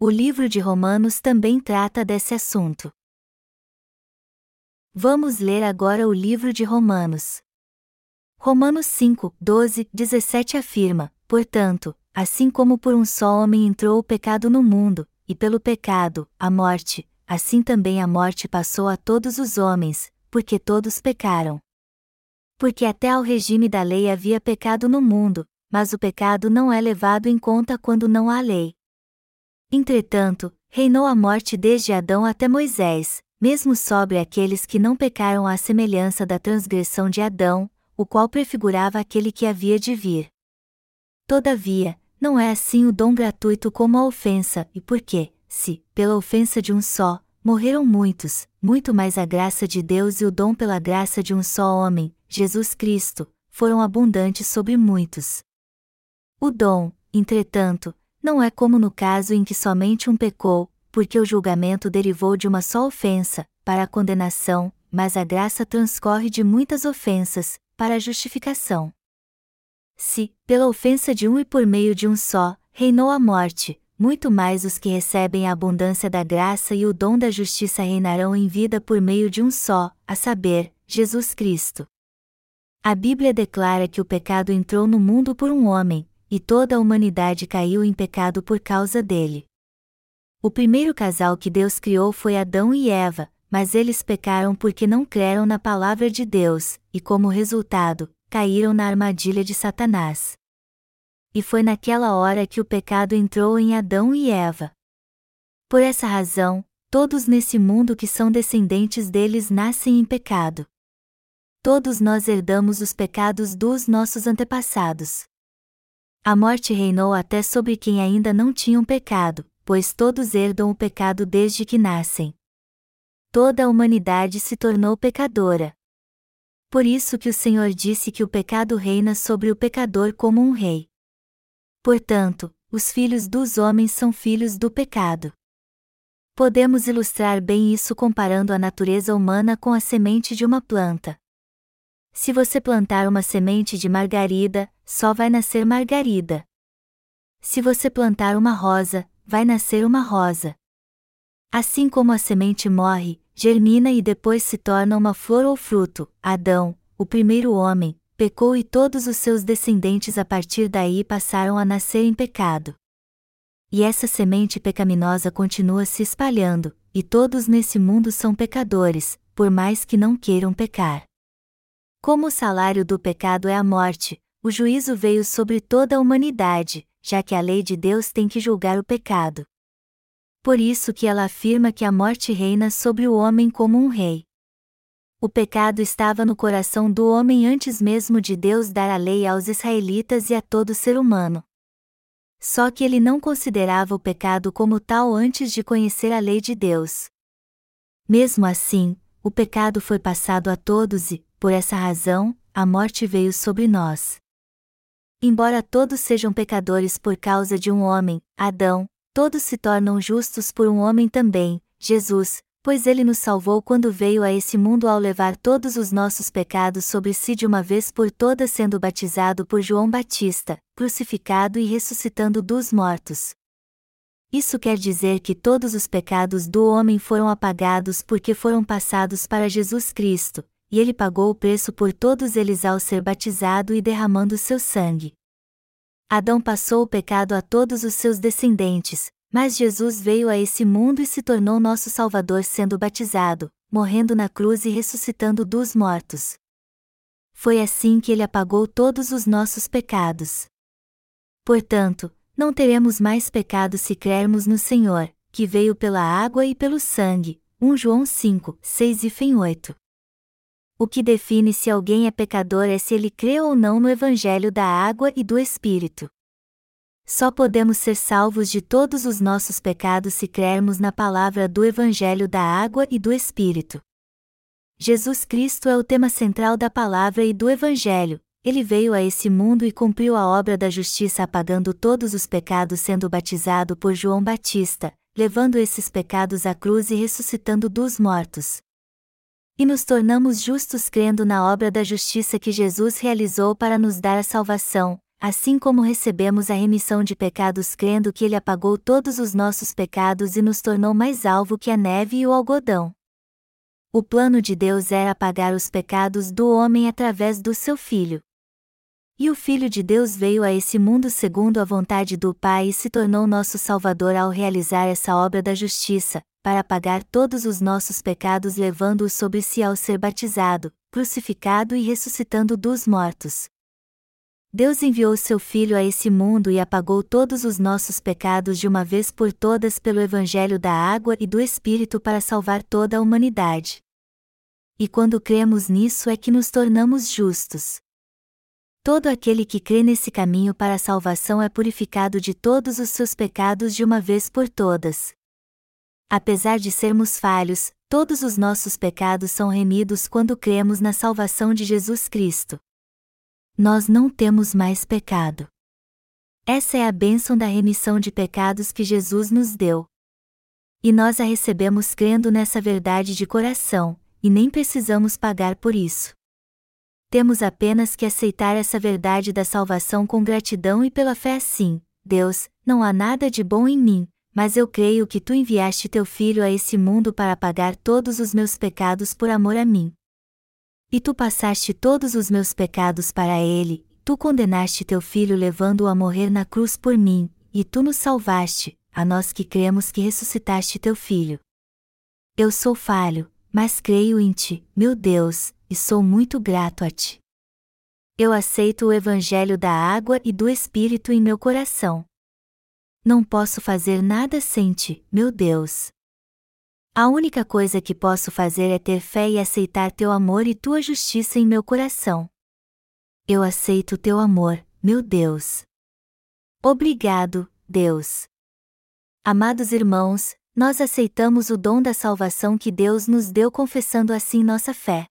O livro de Romanos também trata desse assunto. Vamos ler agora o livro de Romanos. Romanos 5, 12, 17 afirma: Portanto, assim como por um só homem entrou o pecado no mundo, e pelo pecado, a morte, assim também a morte passou a todos os homens, porque todos pecaram porque até ao regime da lei havia pecado no mundo, mas o pecado não é levado em conta quando não há lei. Entretanto, reinou a morte desde Adão até Moisés, mesmo sobre aqueles que não pecaram à semelhança da transgressão de Adão, o qual prefigurava aquele que havia de vir. Todavia, não é assim o dom gratuito como a ofensa, e por quê? Se, pela ofensa de um só, morreram muitos, muito mais a graça de Deus e o dom pela graça de um só homem, Jesus Cristo, foram abundantes sobre muitos. O dom, entretanto, não é como no caso em que somente um pecou, porque o julgamento derivou de uma só ofensa, para a condenação, mas a graça transcorre de muitas ofensas, para a justificação. Se, pela ofensa de um e por meio de um só, reinou a morte, muito mais os que recebem a abundância da graça e o dom da justiça reinarão em vida por meio de um só, a saber, Jesus Cristo. A Bíblia declara que o pecado entrou no mundo por um homem, e toda a humanidade caiu em pecado por causa dele. O primeiro casal que Deus criou foi Adão e Eva, mas eles pecaram porque não creram na palavra de Deus, e como resultado, caíram na armadilha de Satanás. E foi naquela hora que o pecado entrou em Adão e Eva. Por essa razão, todos nesse mundo que são descendentes deles nascem em pecado. Todos nós herdamos os pecados dos nossos antepassados. A morte reinou até sobre quem ainda não tinham pecado, pois todos herdam o pecado desde que nascem. Toda a humanidade se tornou pecadora. Por isso que o Senhor disse que o pecado reina sobre o pecador como um rei. Portanto, os filhos dos homens são filhos do pecado. Podemos ilustrar bem isso comparando a natureza humana com a semente de uma planta. Se você plantar uma semente de margarida, só vai nascer margarida. Se você plantar uma rosa, vai nascer uma rosa. Assim como a semente morre, germina e depois se torna uma flor ou fruto. Adão, o primeiro homem, pecou e todos os seus descendentes a partir daí passaram a nascer em pecado. E essa semente pecaminosa continua se espalhando, e todos nesse mundo são pecadores, por mais que não queiram pecar. Como o salário do pecado é a morte, o juízo veio sobre toda a humanidade, já que a lei de Deus tem que julgar o pecado por isso que ela afirma que a morte reina sobre o homem como um rei. O pecado estava no coração do homem antes mesmo de Deus dar a lei aos israelitas e a todo ser humano. Só que ele não considerava o pecado como tal antes de conhecer a lei de Deus. Mesmo assim, o pecado foi passado a todos e, por essa razão, a morte veio sobre nós. Embora todos sejam pecadores por causa de um homem, Adão, todos se tornam justos por um homem também, Jesus, pois ele nos salvou quando veio a esse mundo ao levar todos os nossos pecados sobre si de uma vez por todas, sendo batizado por João Batista, crucificado e ressuscitando dos mortos. Isso quer dizer que todos os pecados do homem foram apagados porque foram passados para Jesus Cristo, e ele pagou o preço por todos eles ao ser batizado e derramando seu sangue. Adão passou o pecado a todos os seus descendentes, mas Jesus veio a esse mundo e se tornou nosso Salvador sendo batizado, morrendo na cruz e ressuscitando dos mortos. Foi assim que ele apagou todos os nossos pecados. Portanto, não teremos mais pecado se crermos no Senhor, que veio pela água e pelo sangue. 1 João 5, 6 e 8. O que define se alguém é pecador é se ele crê ou não no Evangelho da água e do Espírito. Só podemos ser salvos de todos os nossos pecados se crermos na palavra do Evangelho da água e do Espírito. Jesus Cristo é o tema central da palavra e do Evangelho, ele veio a esse mundo e cumpriu a obra da justiça apagando todos os pecados sendo batizado por João Batista, levando esses pecados à cruz e ressuscitando dos mortos. E nos tornamos justos crendo na obra da justiça que Jesus realizou para nos dar a salvação, assim como recebemos a remissão de pecados crendo que Ele apagou todos os nossos pecados e nos tornou mais alvo que a neve e o algodão. O plano de Deus era apagar os pecados do homem através do seu Filho. E o Filho de Deus veio a esse mundo segundo a vontade do Pai e se tornou nosso Salvador ao realizar essa obra da justiça, para apagar todos os nossos pecados levando-os sobre si ao ser batizado, crucificado e ressuscitando dos mortos. Deus enviou seu Filho a esse mundo e apagou todos os nossos pecados de uma vez por todas pelo Evangelho da água e do Espírito para salvar toda a humanidade. E quando cremos nisso é que nos tornamos justos. Todo aquele que crê nesse caminho para a salvação é purificado de todos os seus pecados de uma vez por todas. Apesar de sermos falhos, todos os nossos pecados são remidos quando cremos na salvação de Jesus Cristo nós não temos mais pecado. Essa é a bênção da remissão de pecados que Jesus nos deu. E nós a recebemos crendo nessa verdade de coração, e nem precisamos pagar por isso. Temos apenas que aceitar essa verdade da salvação com gratidão e pela fé assim: Deus, não há nada de bom em mim, mas eu creio que tu enviaste teu filho a esse mundo para pagar todos os meus pecados por amor a mim. E tu passaste todos os meus pecados para ele, tu condenaste teu filho levando-o a morrer na cruz por mim, e tu nos salvaste, a nós que cremos que ressuscitaste teu filho. Eu sou falho, mas creio em ti, meu Deus, e sou muito grato a ti. Eu aceito o Evangelho da água e do Espírito em meu coração. Não posso fazer nada sem ti, meu Deus. A única coisa que posso fazer é ter fé e aceitar teu amor e tua justiça em meu coração. Eu aceito teu amor, meu Deus. Obrigado, Deus. Amados irmãos, nós aceitamos o dom da salvação que Deus nos deu confessando assim nossa fé.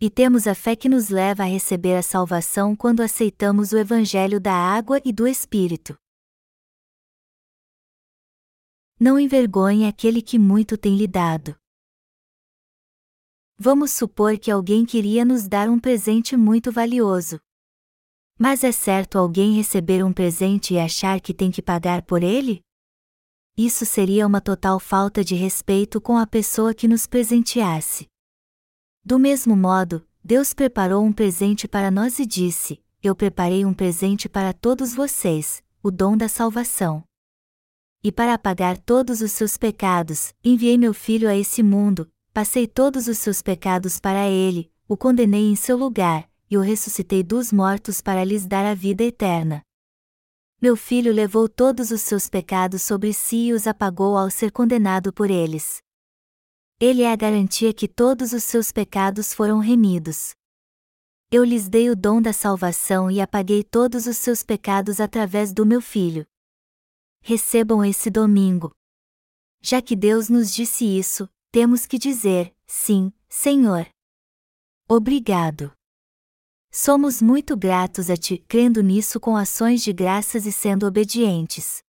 E temos a fé que nos leva a receber a salvação quando aceitamos o Evangelho da água e do Espírito. Não envergonhe aquele que muito tem lhe dado. Vamos supor que alguém queria nos dar um presente muito valioso. Mas é certo alguém receber um presente e achar que tem que pagar por ele? Isso seria uma total falta de respeito com a pessoa que nos presenteasse. Do mesmo modo, Deus preparou um presente para nós e disse: Eu preparei um presente para todos vocês, o dom da salvação e para apagar todos os seus pecados, enviei meu filho a esse mundo, passei todos os seus pecados para ele, o condenei em seu lugar, e o ressuscitei dos mortos para lhes dar a vida eterna. Meu filho levou todos os seus pecados sobre si e os apagou ao ser condenado por eles. Ele é a garantia que todos os seus pecados foram remidos. Eu lhes dei o dom da salvação e apaguei todos os seus pecados através do meu filho recebam esse domingo. Já que Deus nos disse isso, temos que dizer: sim, Senhor. Obrigado. Somos muito gratos a Ti, crendo nisso com ações de graças e sendo obedientes.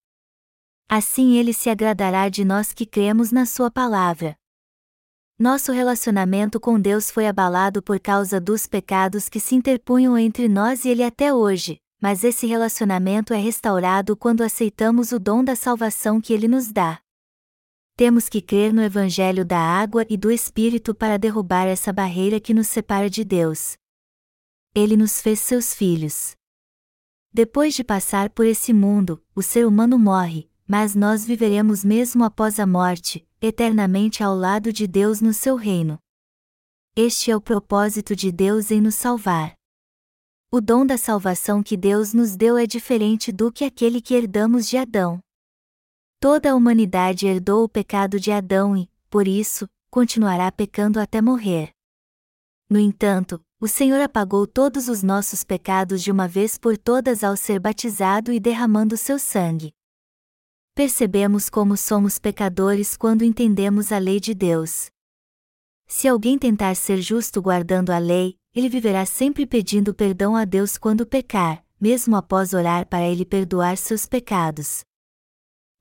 Assim Ele se agradará de nós que cremos na Sua palavra. Nosso relacionamento com Deus foi abalado por causa dos pecados que se interpunham entre nós e Ele até hoje, mas esse relacionamento é restaurado quando aceitamos o dom da salvação que ele nos dá. Temos que crer no Evangelho da água e do Espírito para derrubar essa barreira que nos separa de Deus. Ele nos fez seus filhos. Depois de passar por esse mundo, o ser humano morre, mas nós viveremos mesmo após a morte, eternamente ao lado de Deus no seu reino. Este é o propósito de Deus em nos salvar. O dom da salvação que Deus nos deu é diferente do que aquele que herdamos de Adão. Toda a humanidade herdou o pecado de Adão e, por isso, continuará pecando até morrer. No entanto, o Senhor apagou todos os nossos pecados de uma vez por todas ao ser batizado e derramando seu sangue. Percebemos como somos pecadores quando entendemos a lei de Deus. Se alguém tentar ser justo guardando a lei, ele viverá sempre pedindo perdão a Deus quando pecar, mesmo após orar para ele perdoar seus pecados.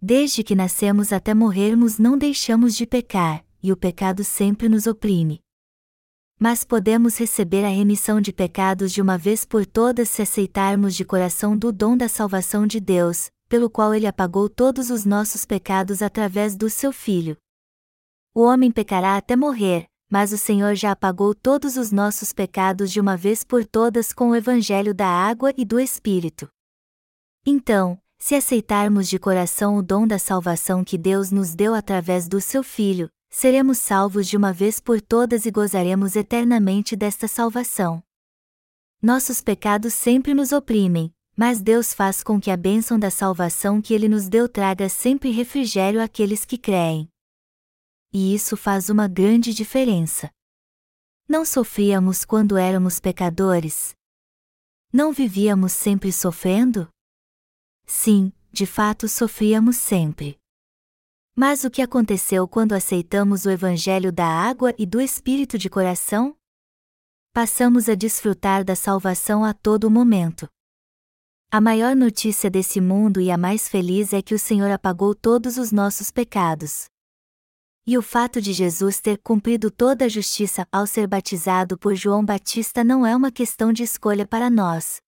Desde que nascemos até morrermos não deixamos de pecar, e o pecado sempre nos oprime. Mas podemos receber a remissão de pecados de uma vez por todas se aceitarmos de coração do dom da salvação de Deus, pelo qual ele apagou todos os nossos pecados através do seu Filho. O homem pecará até morrer, mas o Senhor já apagou todos os nossos pecados de uma vez por todas com o Evangelho da água e do Espírito. Então, se aceitarmos de coração o dom da salvação que Deus nos deu através do seu Filho, seremos salvos de uma vez por todas e gozaremos eternamente desta salvação. Nossos pecados sempre nos oprimem, mas Deus faz com que a bênção da salvação que Ele nos deu traga sempre refrigério àqueles que creem. E isso faz uma grande diferença. Não sofríamos quando éramos pecadores? Não vivíamos sempre sofrendo? Sim, de fato sofríamos sempre. Mas o que aconteceu quando aceitamos o Evangelho da água e do Espírito de coração? Passamos a desfrutar da salvação a todo momento. A maior notícia desse mundo e a mais feliz é que o Senhor apagou todos os nossos pecados. E o fato de Jesus ter cumprido toda a justiça ao ser batizado por João Batista não é uma questão de escolha para nós.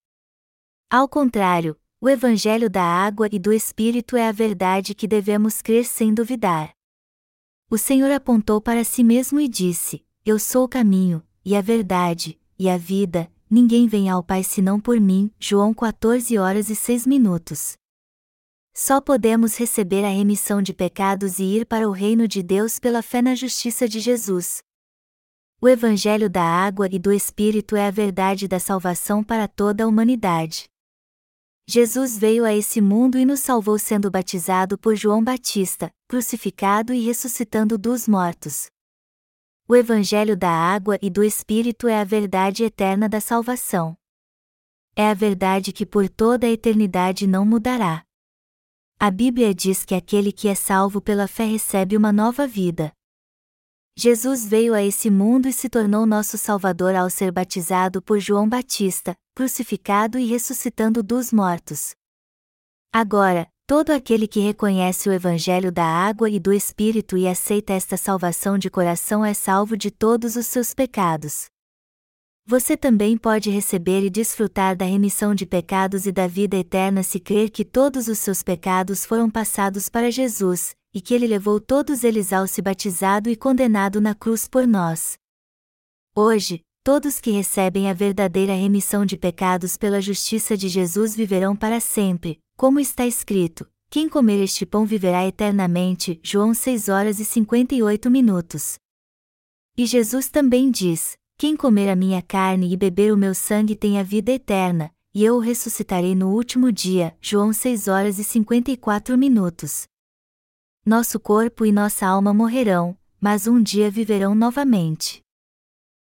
Ao contrário, o Evangelho da água e do Espírito é a verdade que devemos crer sem duvidar. O Senhor apontou para si mesmo e disse: Eu sou o caminho, e a verdade, e a vida, ninguém vem ao Pai senão por mim. João 14 horas e 6 minutos. Só podemos receber a remissão de pecados e ir para o reino de Deus pela fé na justiça de Jesus. O Evangelho da água e do Espírito é a verdade da salvação para toda a humanidade. Jesus veio a esse mundo e nos salvou sendo batizado por João Batista, crucificado e ressuscitando dos mortos. O Evangelho da água e do Espírito é a verdade eterna da salvação. É a verdade que por toda a eternidade não mudará. A Bíblia diz que aquele que é salvo pela fé recebe uma nova vida. Jesus veio a esse mundo e se tornou nosso Salvador ao ser batizado por João Batista, crucificado e ressuscitando dos mortos. Agora, todo aquele que reconhece o Evangelho da água e do Espírito e aceita esta salvação de coração é salvo de todos os seus pecados. Você também pode receber e desfrutar da remissão de pecados e da vida eterna se crer que todos os seus pecados foram passados para Jesus, e que ele levou todos eles ao se batizado e condenado na cruz por nós. Hoje, todos que recebem a verdadeira remissão de pecados pela justiça de Jesus viverão para sempre, como está escrito: quem comer este pão viverá eternamente. João 6 horas e 58 minutos. E Jesus também diz: Quem comer a minha carne e beber o meu sangue tem a vida eterna, e eu o ressuscitarei no último dia. João 6 horas e 54 minutos nosso corpo e nossa alma morrerão, mas um dia viverão novamente.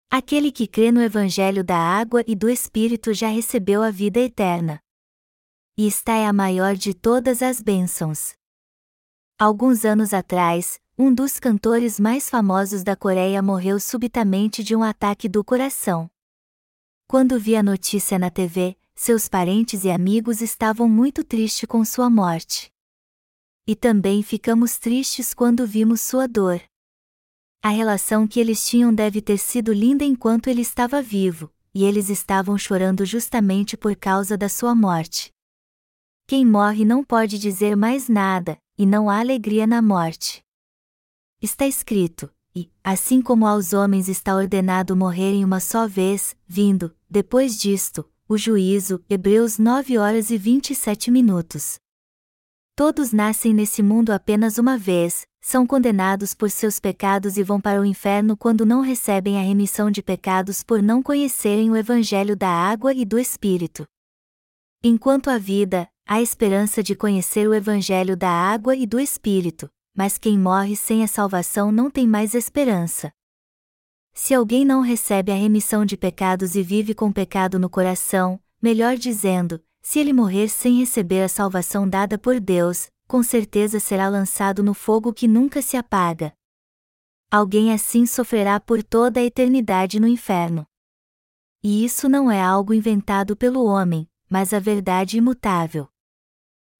Aquele que crê no Evangelho da água e do Espírito já recebeu a vida eterna. E esta é a maior de todas as bênçãos. Alguns anos atrás, um dos cantores mais famosos da Coreia morreu subitamente de um ataque do coração. Quando vi a notícia na TV, seus parentes e amigos estavam muito tristes com sua morte. E também ficamos tristes quando vimos sua dor. A relação que eles tinham deve ter sido linda enquanto ele estava vivo, e eles estavam chorando justamente por causa da sua morte. Quem morre não pode dizer mais nada, e não há alegria na morte. Está escrito: E, assim como aos homens está ordenado morrerem uma só vez, vindo, depois disto, o juízo. Hebreus 9 horas e 27 minutos. Todos nascem nesse mundo apenas uma vez, são condenados por seus pecados e vão para o inferno quando não recebem a remissão de pecados por não conhecerem o Evangelho da água e do Espírito. Enquanto há vida, há esperança de conhecer o Evangelho da água e do Espírito, mas quem morre sem a salvação não tem mais esperança. Se alguém não recebe a remissão de pecados e vive com pecado no coração, melhor dizendo, se ele morrer sem receber a salvação dada por Deus, com certeza será lançado no fogo que nunca se apaga. Alguém assim sofrerá por toda a eternidade no inferno. E isso não é algo inventado pelo homem, mas a verdade imutável.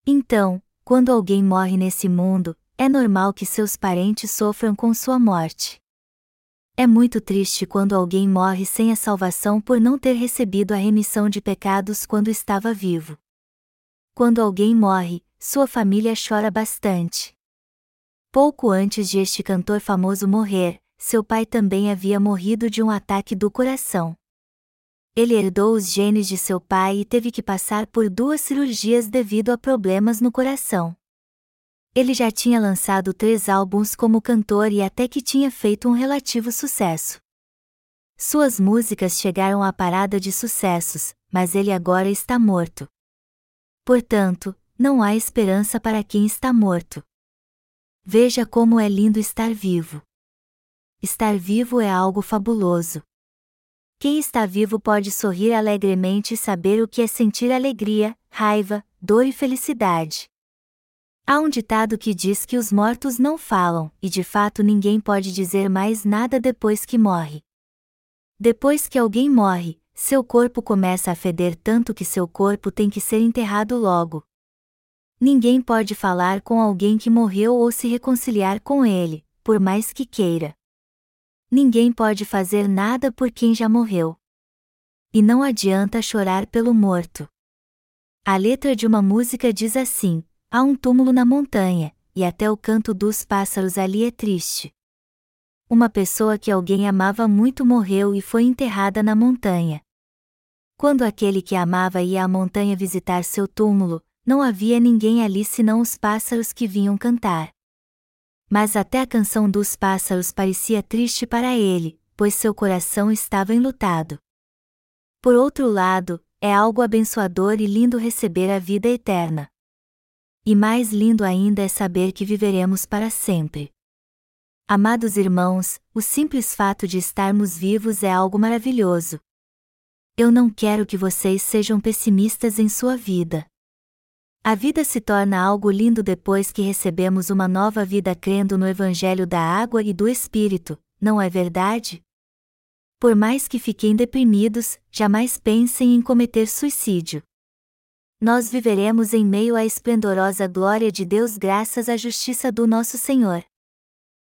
Então, quando alguém morre nesse mundo, é normal que seus parentes sofram com sua morte. É muito triste quando alguém morre sem a salvação por não ter recebido a remissão de pecados quando estava vivo. Quando alguém morre, sua família chora bastante. Pouco antes de este cantor famoso morrer, seu pai também havia morrido de um ataque do coração. Ele herdou os genes de seu pai e teve que passar por duas cirurgias devido a problemas no coração. Ele já tinha lançado três álbuns como cantor e até que tinha feito um relativo sucesso. Suas músicas chegaram à parada de sucessos, mas ele agora está morto. Portanto, não há esperança para quem está morto. Veja como é lindo estar vivo. Estar vivo é algo fabuloso. Quem está vivo pode sorrir alegremente e saber o que é sentir alegria, raiva, dor e felicidade. Há um ditado que diz que os mortos não falam, e de fato ninguém pode dizer mais nada depois que morre. Depois que alguém morre, seu corpo começa a feder tanto que seu corpo tem que ser enterrado logo. Ninguém pode falar com alguém que morreu ou se reconciliar com ele, por mais que queira. Ninguém pode fazer nada por quem já morreu. E não adianta chorar pelo morto. A letra de uma música diz assim: há um túmulo na montanha, e até o canto dos pássaros ali é triste. Uma pessoa que alguém amava muito morreu e foi enterrada na montanha. Quando aquele que amava ia à montanha visitar seu túmulo, não havia ninguém ali senão os pássaros que vinham cantar. Mas até a canção dos pássaros parecia triste para ele, pois seu coração estava enlutado. Por outro lado, é algo abençoador e lindo receber a vida eterna. E mais lindo ainda é saber que viveremos para sempre. Amados irmãos, o simples fato de estarmos vivos é algo maravilhoso. Eu não quero que vocês sejam pessimistas em sua vida. A vida se torna algo lindo depois que recebemos uma nova vida crendo no Evangelho da água e do Espírito, não é verdade? Por mais que fiquem deprimidos, jamais pensem em cometer suicídio. Nós viveremos em meio à esplendorosa glória de Deus graças à justiça do nosso Senhor.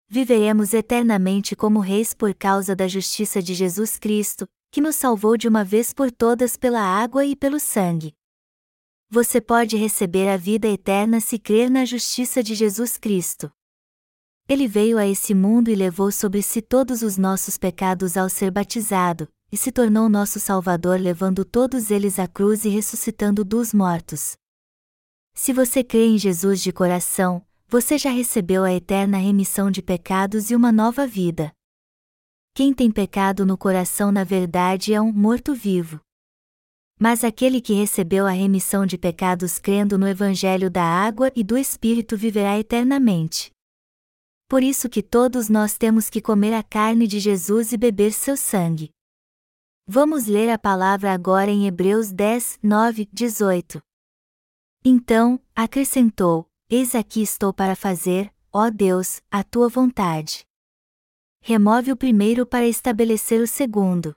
Viveremos eternamente como reis por causa da justiça de Jesus Cristo, que nos salvou de uma vez por todas pela água e pelo sangue você pode receber a vida eterna se crer na justiça de Jesus Cristo. Ele veio a esse mundo e levou sobre si todos os nossos pecados ao ser batizado, e se tornou nosso Salvador levando todos eles à cruz e ressuscitando dos mortos. Se você crê em Jesus de coração, você já recebeu a eterna remissão de pecados e uma nova vida. Quem tem pecado no coração na verdade é um morto-vivo. Mas aquele que recebeu a remissão de pecados crendo no Evangelho da água e do Espírito viverá eternamente. Por isso que todos nós temos que comer a carne de Jesus e beber seu sangue. Vamos ler a palavra agora em Hebreus 10, 9, 18. Então, acrescentou: Eis aqui estou para fazer, ó Deus, a tua vontade. Remove o primeiro para estabelecer o segundo.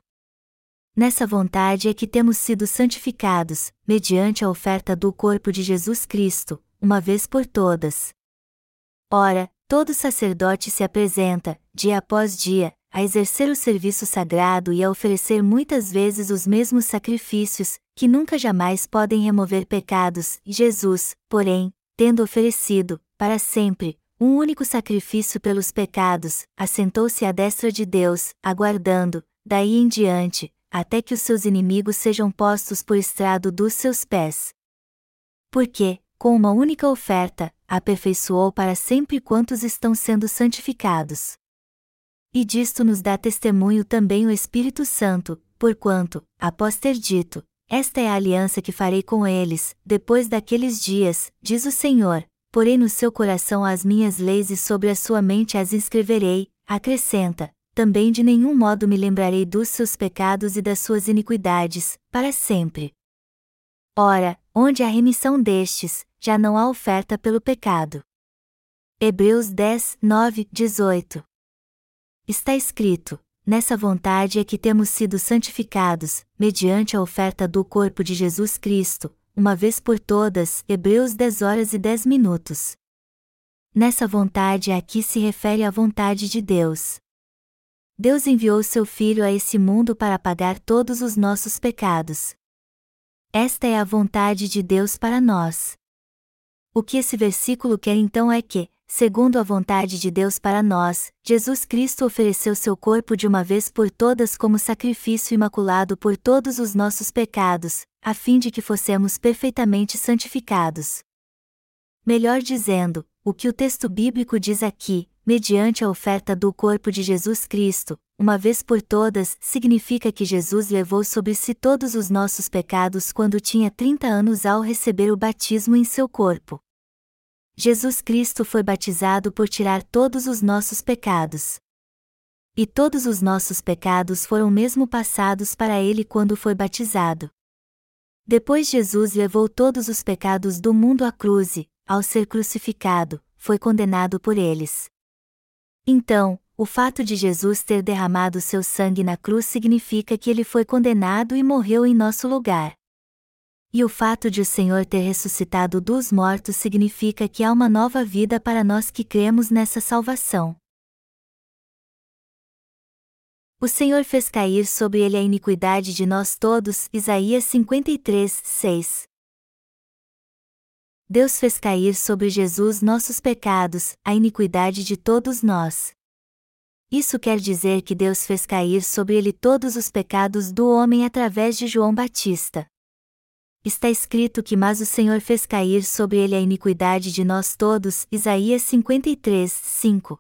Nessa vontade é que temos sido santificados, mediante a oferta do corpo de Jesus Cristo, uma vez por todas. Ora, todo sacerdote se apresenta, dia após dia, a exercer o serviço sagrado e a oferecer muitas vezes os mesmos sacrifícios, que nunca jamais podem remover pecados, Jesus, porém, tendo oferecido, para sempre, um único sacrifício pelos pecados, assentou-se à destra de Deus, aguardando, daí em diante, até que os seus inimigos sejam postos por estrado dos seus pés. Porque, com uma única oferta, aperfeiçoou para sempre quantos estão sendo santificados. E disto nos dá testemunho também o Espírito Santo, porquanto, após ter dito, esta é a aliança que farei com eles, depois daqueles dias, diz o Senhor, porém no seu coração as minhas leis e sobre a sua mente as inscreverei, acrescenta, também de nenhum modo me lembrarei dos seus pecados e das suas iniquidades, para sempre. Ora, onde há remissão destes, já não há oferta pelo pecado. Hebreus 10, 9, 18. Está escrito: Nessa vontade é que temos sido santificados, mediante a oferta do corpo de Jesus Cristo, uma vez por todas. Hebreus 10 horas e 10 minutos. Nessa vontade aqui se refere à vontade de Deus. Deus enviou seu Filho a esse mundo para pagar todos os nossos pecados. Esta é a vontade de Deus para nós. O que esse versículo quer então é que, segundo a vontade de Deus para nós, Jesus Cristo ofereceu seu corpo de uma vez por todas como sacrifício imaculado por todos os nossos pecados, a fim de que fossemos perfeitamente santificados. Melhor dizendo, o que o texto bíblico diz aqui, mediante a oferta do corpo de Jesus Cristo, uma vez por todas, significa que Jesus levou sobre si todos os nossos pecados quando tinha 30 anos ao receber o batismo em seu corpo. Jesus Cristo foi batizado por tirar todos os nossos pecados. E todos os nossos pecados foram mesmo passados para ele quando foi batizado. Depois Jesus levou todos os pecados do mundo à cruz e, ao ser crucificado, foi condenado por eles. Então, o fato de Jesus ter derramado seu sangue na cruz significa que ele foi condenado e morreu em nosso lugar. E o fato de o Senhor ter ressuscitado dos mortos significa que há uma nova vida para nós que cremos nessa salvação. O Senhor fez cair sobre ele a iniquidade de nós todos. Isaías 53, 6. Deus fez cair sobre Jesus nossos pecados, a iniquidade de todos nós. Isso quer dizer que Deus fez cair sobre ele todos os pecados do homem através de João Batista. Está escrito que mas o Senhor fez cair sobre ele a iniquidade de nós todos, Isaías 53, 5.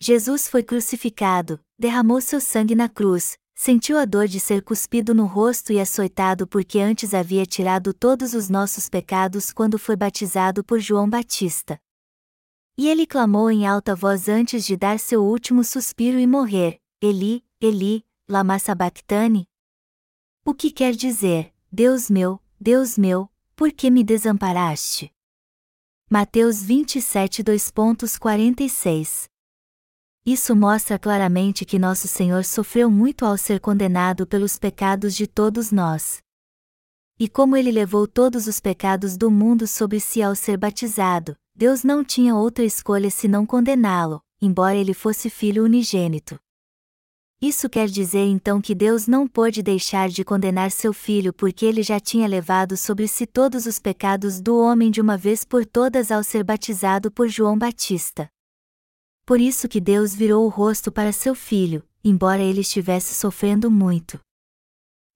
Jesus foi crucificado, derramou seu sangue na cruz, sentiu a dor de ser cuspido no rosto e açoitado porque antes havia tirado todos os nossos pecados quando foi batizado por João Batista. E ele clamou em alta voz antes de dar seu último suspiro e morrer: Eli, Eli, lama sabachthani? O que quer dizer, Deus meu, Deus meu, por que me desamparaste? Mateus 27 2.46 isso mostra claramente que nosso Senhor sofreu muito ao ser condenado pelos pecados de todos nós. E como ele levou todos os pecados do mundo sobre si ao ser batizado, Deus não tinha outra escolha senão condená-lo, embora ele fosse filho unigênito. Isso quer dizer então que Deus não pôde deixar de condenar seu filho porque ele já tinha levado sobre si todos os pecados do homem de uma vez por todas ao ser batizado por João Batista por isso que Deus virou o rosto para seu filho, embora ele estivesse sofrendo muito.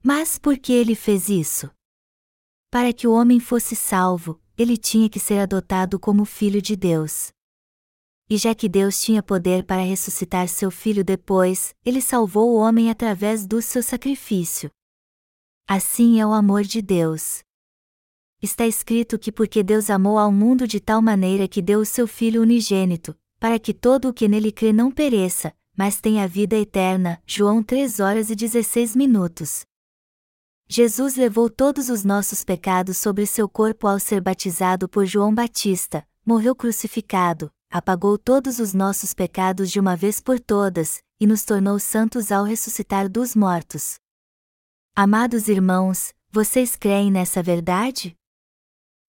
Mas por que ele fez isso? Para que o homem fosse salvo, ele tinha que ser adotado como filho de Deus. E já que Deus tinha poder para ressuscitar seu filho depois, ele salvou o homem através do seu sacrifício. Assim é o amor de Deus. Está escrito que porque Deus amou ao mundo de tal maneira que deu o seu Filho unigênito, para que todo o que nele crê não pereça, mas tenha vida eterna. João 3 horas e 16 minutos. Jesus levou todos os nossos pecados sobre seu corpo ao ser batizado por João Batista, morreu crucificado, apagou todos os nossos pecados de uma vez por todas, e nos tornou santos ao ressuscitar dos mortos. Amados irmãos, vocês creem nessa verdade?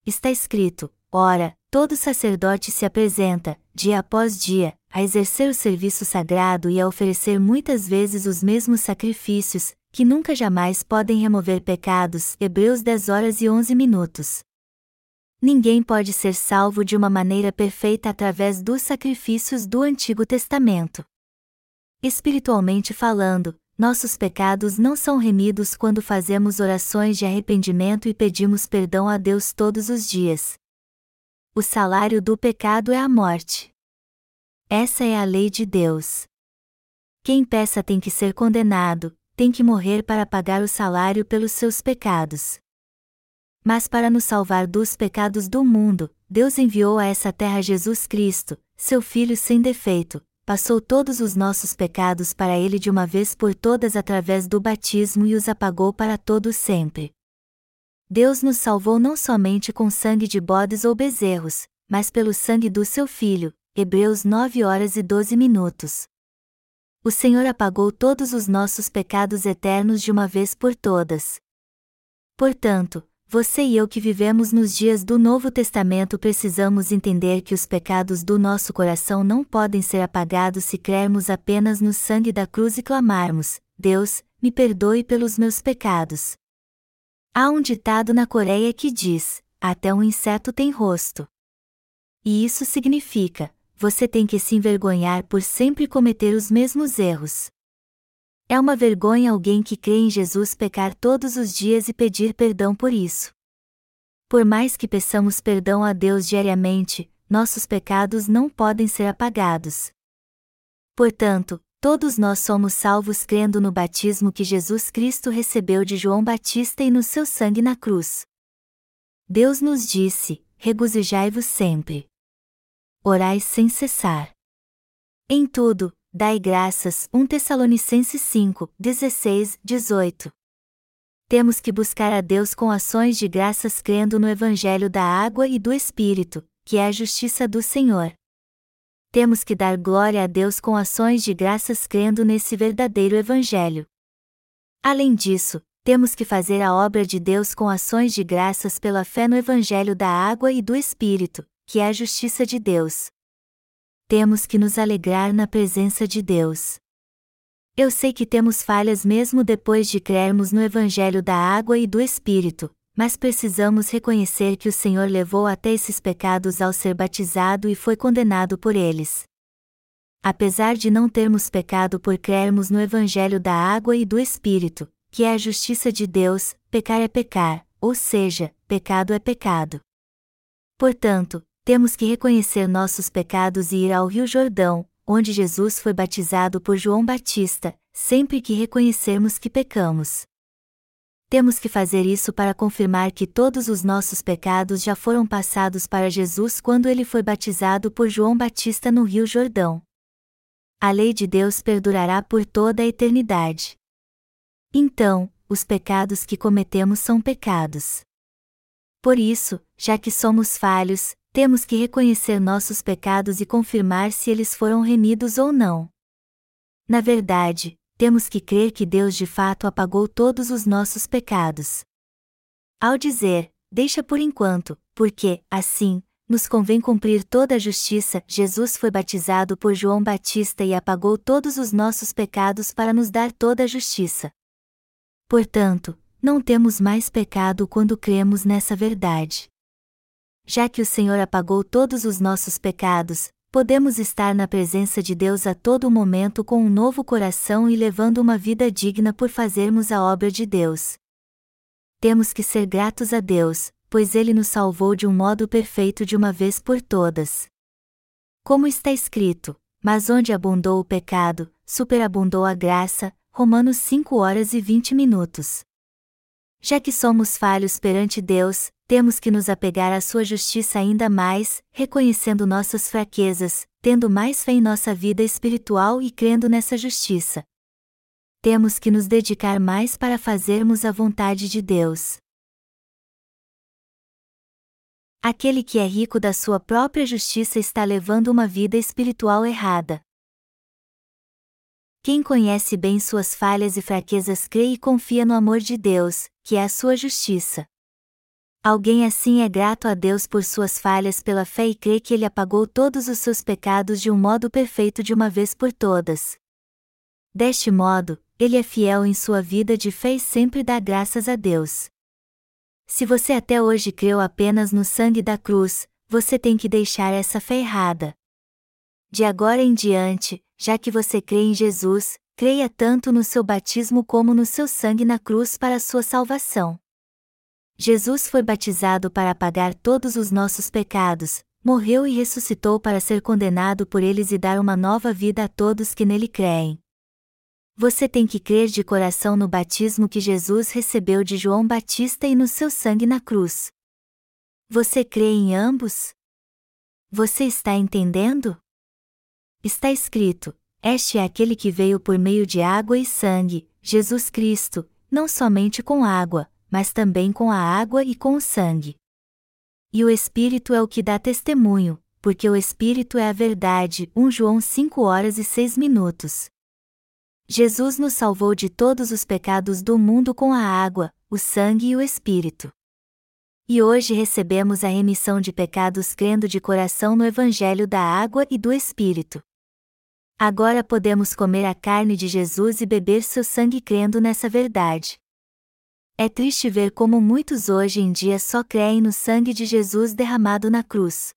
Está escrito: Ora, todo sacerdote se apresenta, dia após dia, a exercer o serviço sagrado e a oferecer muitas vezes os mesmos sacrifícios, que nunca jamais podem remover pecados. Hebreus 10 horas e 11 minutos. Ninguém pode ser salvo de uma maneira perfeita através dos sacrifícios do Antigo Testamento. Espiritualmente falando, nossos pecados não são remidos quando fazemos orações de arrependimento e pedimos perdão a Deus todos os dias o salário do pecado é a morte. Essa é a lei de Deus. Quem peça tem que ser condenado, tem que morrer para pagar o salário pelos seus pecados. Mas para nos salvar dos pecados do mundo, Deus enviou a essa terra Jesus Cristo, seu Filho sem defeito, passou todos os nossos pecados para ele de uma vez por todas através do batismo e os apagou para todo sempre. Deus nos salvou não somente com sangue de bodes ou bezerros, mas pelo sangue do seu Filho. Hebreus 9 horas e 12 minutos. O Senhor apagou todos os nossos pecados eternos de uma vez por todas. Portanto, você e eu que vivemos nos dias do Novo Testamento precisamos entender que os pecados do nosso coração não podem ser apagados se crermos apenas no sangue da cruz e clamarmos: Deus, me perdoe pelos meus pecados. Há um ditado na Coreia que diz: até um inseto tem rosto. E isso significa: você tem que se envergonhar por sempre cometer os mesmos erros. É uma vergonha alguém que crê em Jesus pecar todos os dias e pedir perdão por isso. Por mais que peçamos perdão a Deus diariamente, nossos pecados não podem ser apagados. Portanto, todos nós somos salvos crendo no batismo que Jesus Cristo recebeu de João Batista e no seu sangue na cruz. Deus nos disse: regozijai-vos sempre. Orai sem cessar. Em tudo, dai graças. 1 Tessalonicenses 5, 16, 18. Temos que buscar a Deus com ações de graças crendo no Evangelho da água e do Espírito, que é a justiça do Senhor temos que dar glória a Deus com ações de graças crendo nesse verdadeiro Evangelho. Além disso, temos que fazer a obra de Deus com ações de graças pela fé no Evangelho da água e do Espírito, que é a justiça de Deus. Temos que nos alegrar na presença de Deus. Eu sei que temos falhas mesmo depois de crermos no Evangelho da água e do Espírito, mas precisamos reconhecer que o Senhor levou até esses pecados ao ser batizado e foi condenado por eles. Apesar de não termos pecado por crermos no Evangelho da água e do Espírito, que é a justiça de Deus, pecar é pecar, ou seja, pecado é pecado. Portanto, temos que reconhecer nossos pecados e ir ao Rio Jordão, onde Jesus foi batizado por João Batista, sempre que reconhecermos que pecamos temos que fazer isso para confirmar que todos os nossos pecados já foram passados para Jesus quando ele foi batizado por João Batista no Rio Jordão. A lei de Deus perdurará por toda a eternidade. Então, os pecados que cometemos são pecados. Por isso, já que somos falhos, temos que reconhecer nossos pecados e confirmar se eles foram remidos ou não. Na verdade, temos que crer que Deus de fato apagou todos os nossos pecados. Ao dizer, deixa por enquanto, porque, assim, nos convém cumprir toda a justiça, Jesus foi batizado por João Batista e apagou todos os nossos pecados para nos dar toda a justiça. Portanto, não temos mais pecado quando cremos nessa verdade. Já que o Senhor apagou todos os nossos pecados, podemos estar na presença de Deus a todo momento com um novo coração e levando uma vida digna por fazermos a obra de Deus. Temos que ser gratos a Deus, pois Ele nos salvou de um modo perfeito de uma vez por todas. Como está escrito, mas onde abundou o pecado, superabundou a graça, Romanos 5 horas e 20 minutos. Já que somos falhos perante Deus, temos que nos apegar à sua justiça ainda mais, reconhecendo nossas fraquezas, tendo mais fé em nossa vida espiritual e crendo nessa justiça. Temos que nos dedicar mais para fazermos a vontade de Deus. Aquele que é rico da sua própria justiça está levando uma vida espiritual errada. Quem conhece bem suas falhas e fraquezas crê e confia no amor de Deus, que é a sua justiça. Alguém assim é grato a Deus por suas falhas pela fé e crê que Ele apagou todos os seus pecados de um modo perfeito de uma vez por todas. Deste modo, Ele é fiel em sua vida de fé e sempre dá graças a Deus. Se você até hoje creu apenas no sangue da cruz, você tem que deixar essa fé errada. De agora em diante, já que você crê em Jesus, creia tanto no seu batismo como no seu sangue na cruz para a sua salvação. Jesus foi batizado para apagar todos os nossos pecados, morreu e ressuscitou para ser condenado por eles e dar uma nova vida a todos que nele creem. Você tem que crer de coração no batismo que Jesus recebeu de João Batista e no seu sangue na cruz. Você crê em ambos? Você está entendendo? Está escrito: Este é aquele que veio por meio de água e sangue, Jesus Cristo, não somente com água, mas também com a água e com o sangue. E o Espírito é o que dá testemunho, porque o Espírito é a verdade. 1 João 5 horas e 6 minutos. Jesus nos salvou de todos os pecados do mundo com a água, o sangue e o Espírito. E hoje recebemos a remissão de pecados crendo de coração no Evangelho da água e do Espírito. Agora podemos comer a carne de Jesus e beber seu sangue crendo nessa verdade. É triste ver como muitos hoje em dia só creem no sangue de Jesus derramado na cruz.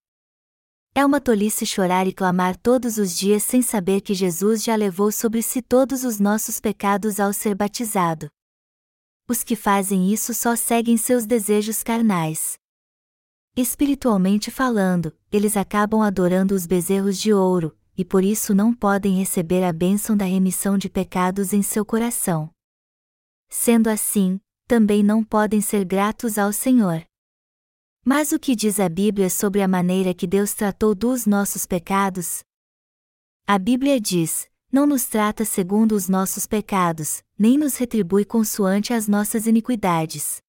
É uma tolice chorar e clamar todos os dias sem saber que Jesus já levou sobre si todos os nossos pecados ao ser batizado. Os que fazem isso só seguem seus desejos carnais. Espiritualmente falando, eles acabam adorando os bezerros de ouro, e por isso não podem receber a bênção da remissão de pecados em seu coração. Sendo assim, também não podem ser gratos ao Senhor. Mas o que diz a Bíblia sobre a maneira que Deus tratou dos nossos pecados? A Bíblia diz: não nos trata segundo os nossos pecados, nem nos retribui consoante as nossas iniquidades.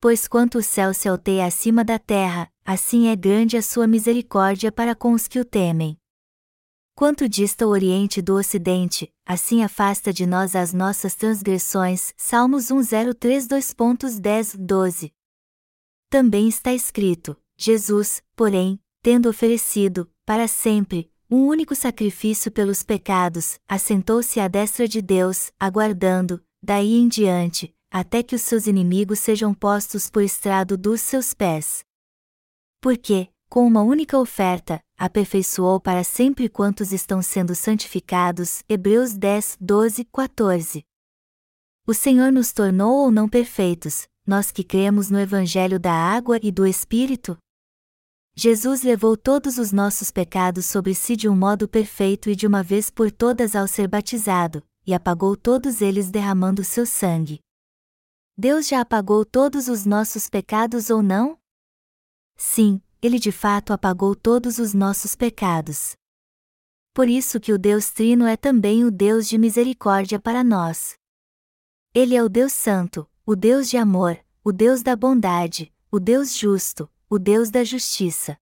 Pois quanto o céu se alteia acima da terra, assim é grande a sua misericórdia para com os que o temem. Quanto dista o Oriente do Ocidente, assim afasta de nós as nossas transgressões. Salmos 103.2.10 12. Também está escrito: Jesus, porém, tendo oferecido, para sempre, um único sacrifício pelos pecados, assentou-se à destra de Deus, aguardando, daí em diante, até que os seus inimigos sejam postos por estrado dos seus pés. Porque, com uma única oferta, aperfeiçoou para sempre quantos estão sendo santificados. Hebreus 10, 12, 14. O Senhor nos tornou ou não perfeitos, nós que cremos no Evangelho da água e do Espírito? Jesus levou todos os nossos pecados sobre si de um modo perfeito e de uma vez por todas ao ser batizado, e apagou todos eles derramando seu sangue. Deus já apagou todos os nossos pecados ou não? Sim, ele de fato apagou todos os nossos pecados. Por isso que o Deus Trino é também o Deus de misericórdia para nós. Ele é o Deus Santo, o Deus de amor, o Deus da bondade, o Deus justo, o Deus da justiça.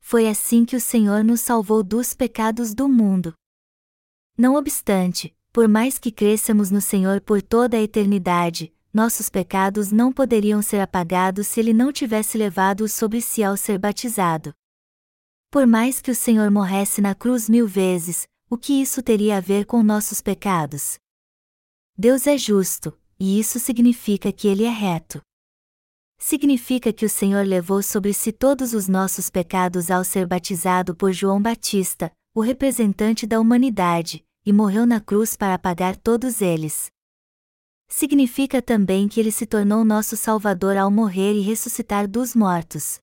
Foi assim que o Senhor nos salvou dos pecados do mundo. Não obstante, por mais que cresçamos no Senhor por toda a eternidade, nossos pecados não poderiam ser apagados se ele não tivesse levado-os sobre si ao ser batizado. Por mais que o Senhor morresse na cruz mil vezes, o que isso teria a ver com nossos pecados? Deus é justo, e isso significa que ele é reto significa que o Senhor levou sobre si todos os nossos pecados ao ser batizado por João Batista, o representante da humanidade, e morreu na cruz para apagar todos eles. Significa também que ele se tornou nosso Salvador ao morrer e ressuscitar dos mortos.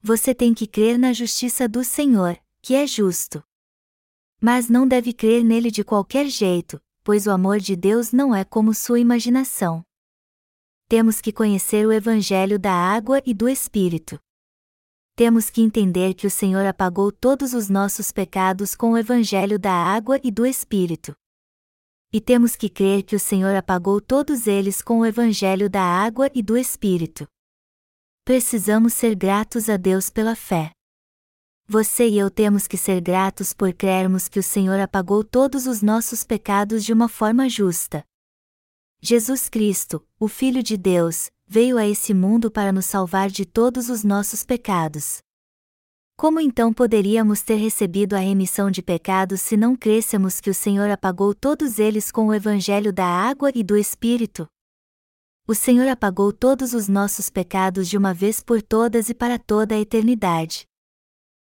Você tem que crer na justiça do Senhor, que é justo. Mas não deve crer nele de qualquer jeito, pois o amor de Deus não é como sua imaginação temos que conhecer o Evangelho da água e do Espírito. Temos que entender que o Senhor apagou todos os nossos pecados com o Evangelho da água e do Espírito. E temos que crer que o Senhor apagou todos eles com o Evangelho da água e do Espírito. Precisamos ser gratos a Deus pela fé. Você e eu temos que ser gratos por crermos que o Senhor apagou todos os nossos pecados de uma forma justa. Jesus Cristo, o Filho de Deus, veio a esse mundo para nos salvar de todos os nossos pecados. Como então poderíamos ter recebido a remissão de pecados se não crêssemos que o Senhor apagou todos eles com o Evangelho da água e do Espírito? O Senhor apagou todos os nossos pecados de uma vez por todas e para toda a eternidade.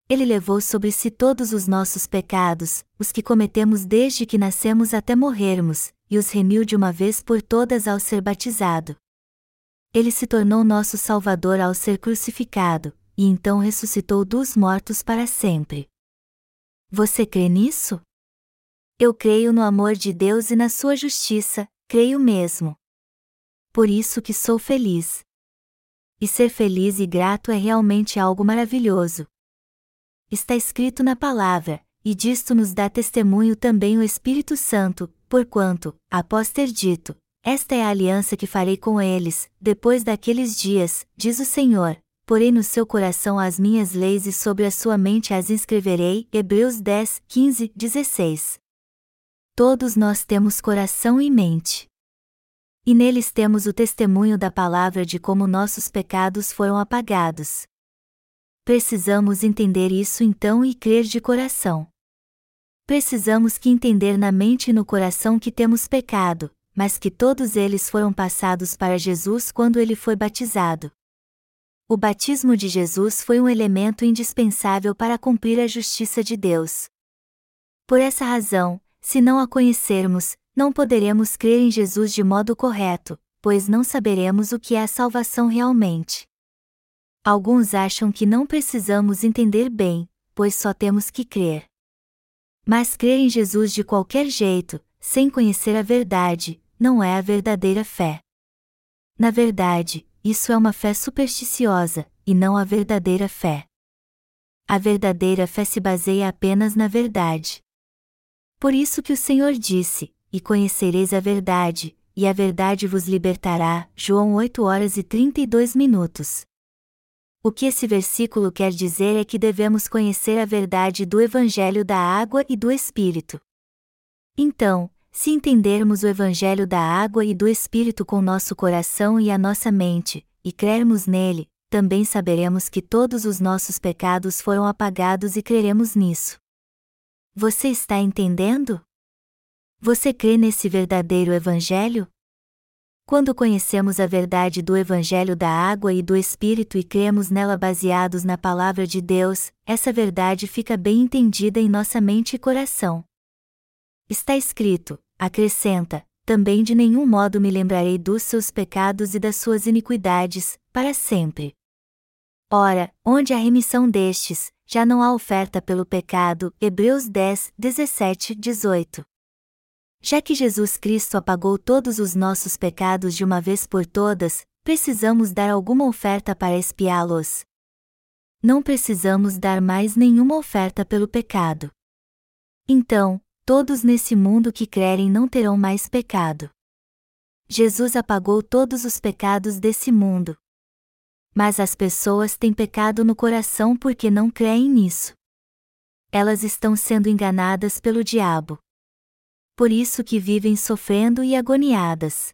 Ele levou sobre si todos os nossos pecados, os que cometemos desde que nascemos até morrermos, e os remiu de uma vez por todas ao ser batizado. Ele se tornou nosso Salvador ao ser crucificado, e então ressuscitou dos mortos para sempre. Você crê nisso? Eu creio no amor de Deus e na sua justiça, creio mesmo. Por isso que sou feliz. E ser feliz e grato é realmente algo maravilhoso. Está escrito na palavra, e disto nos dá testemunho também o Espírito Santo, Porquanto, após ter dito, esta é a aliança que farei com eles, depois daqueles dias, diz o Senhor, porei no seu coração as minhas leis e sobre a sua mente as inscreverei. Hebreus 10, 15, 16. Todos nós temos coração e mente. E neles temos o testemunho da palavra de como nossos pecados foram apagados. Precisamos entender isso então e crer de coração precisamos que entender na mente e no coração que temos pecado, mas que todos eles foram passados para Jesus quando ele foi batizado. O batismo de Jesus foi um elemento indispensável para cumprir a justiça de Deus. Por essa razão, se não a conhecermos, não poderemos crer em Jesus de modo correto, pois não saberemos o que é a salvação realmente. Alguns acham que não precisamos entender bem, pois só temos que crer. Mas crer em Jesus de qualquer jeito, sem conhecer a verdade, não é a verdadeira fé. Na verdade, isso é uma fé supersticiosa, e não a verdadeira fé. A verdadeira fé se baseia apenas na verdade. Por isso que o Senhor disse: E conhecereis a verdade, e a verdade vos libertará. João 8 horas e 32 minutos. O que esse versículo quer dizer é que devemos conhecer a verdade do Evangelho da água e do Espírito. Então, se entendermos o Evangelho da água e do Espírito com nosso coração e a nossa mente, e crermos nele, também saberemos que todos os nossos pecados foram apagados e creremos nisso. Você está entendendo? Você crê nesse verdadeiro Evangelho? Quando conhecemos a verdade do Evangelho da água e do Espírito e cremos nela baseados na Palavra de Deus, essa verdade fica bem entendida em nossa mente e coração. Está escrito, acrescenta, também de nenhum modo me lembrarei dos seus pecados e das suas iniquidades, para sempre. Ora, onde há remissão destes, já não há oferta pelo pecado. Hebreus 10, 17, 18. Já que Jesus Cristo apagou todos os nossos pecados de uma vez por todas, precisamos dar alguma oferta para expiá-los. Não precisamos dar mais nenhuma oferta pelo pecado. Então, todos nesse mundo que crerem não terão mais pecado. Jesus apagou todos os pecados desse mundo, mas as pessoas têm pecado no coração porque não creem nisso. Elas estão sendo enganadas pelo diabo. Por isso que vivem sofrendo e agoniadas.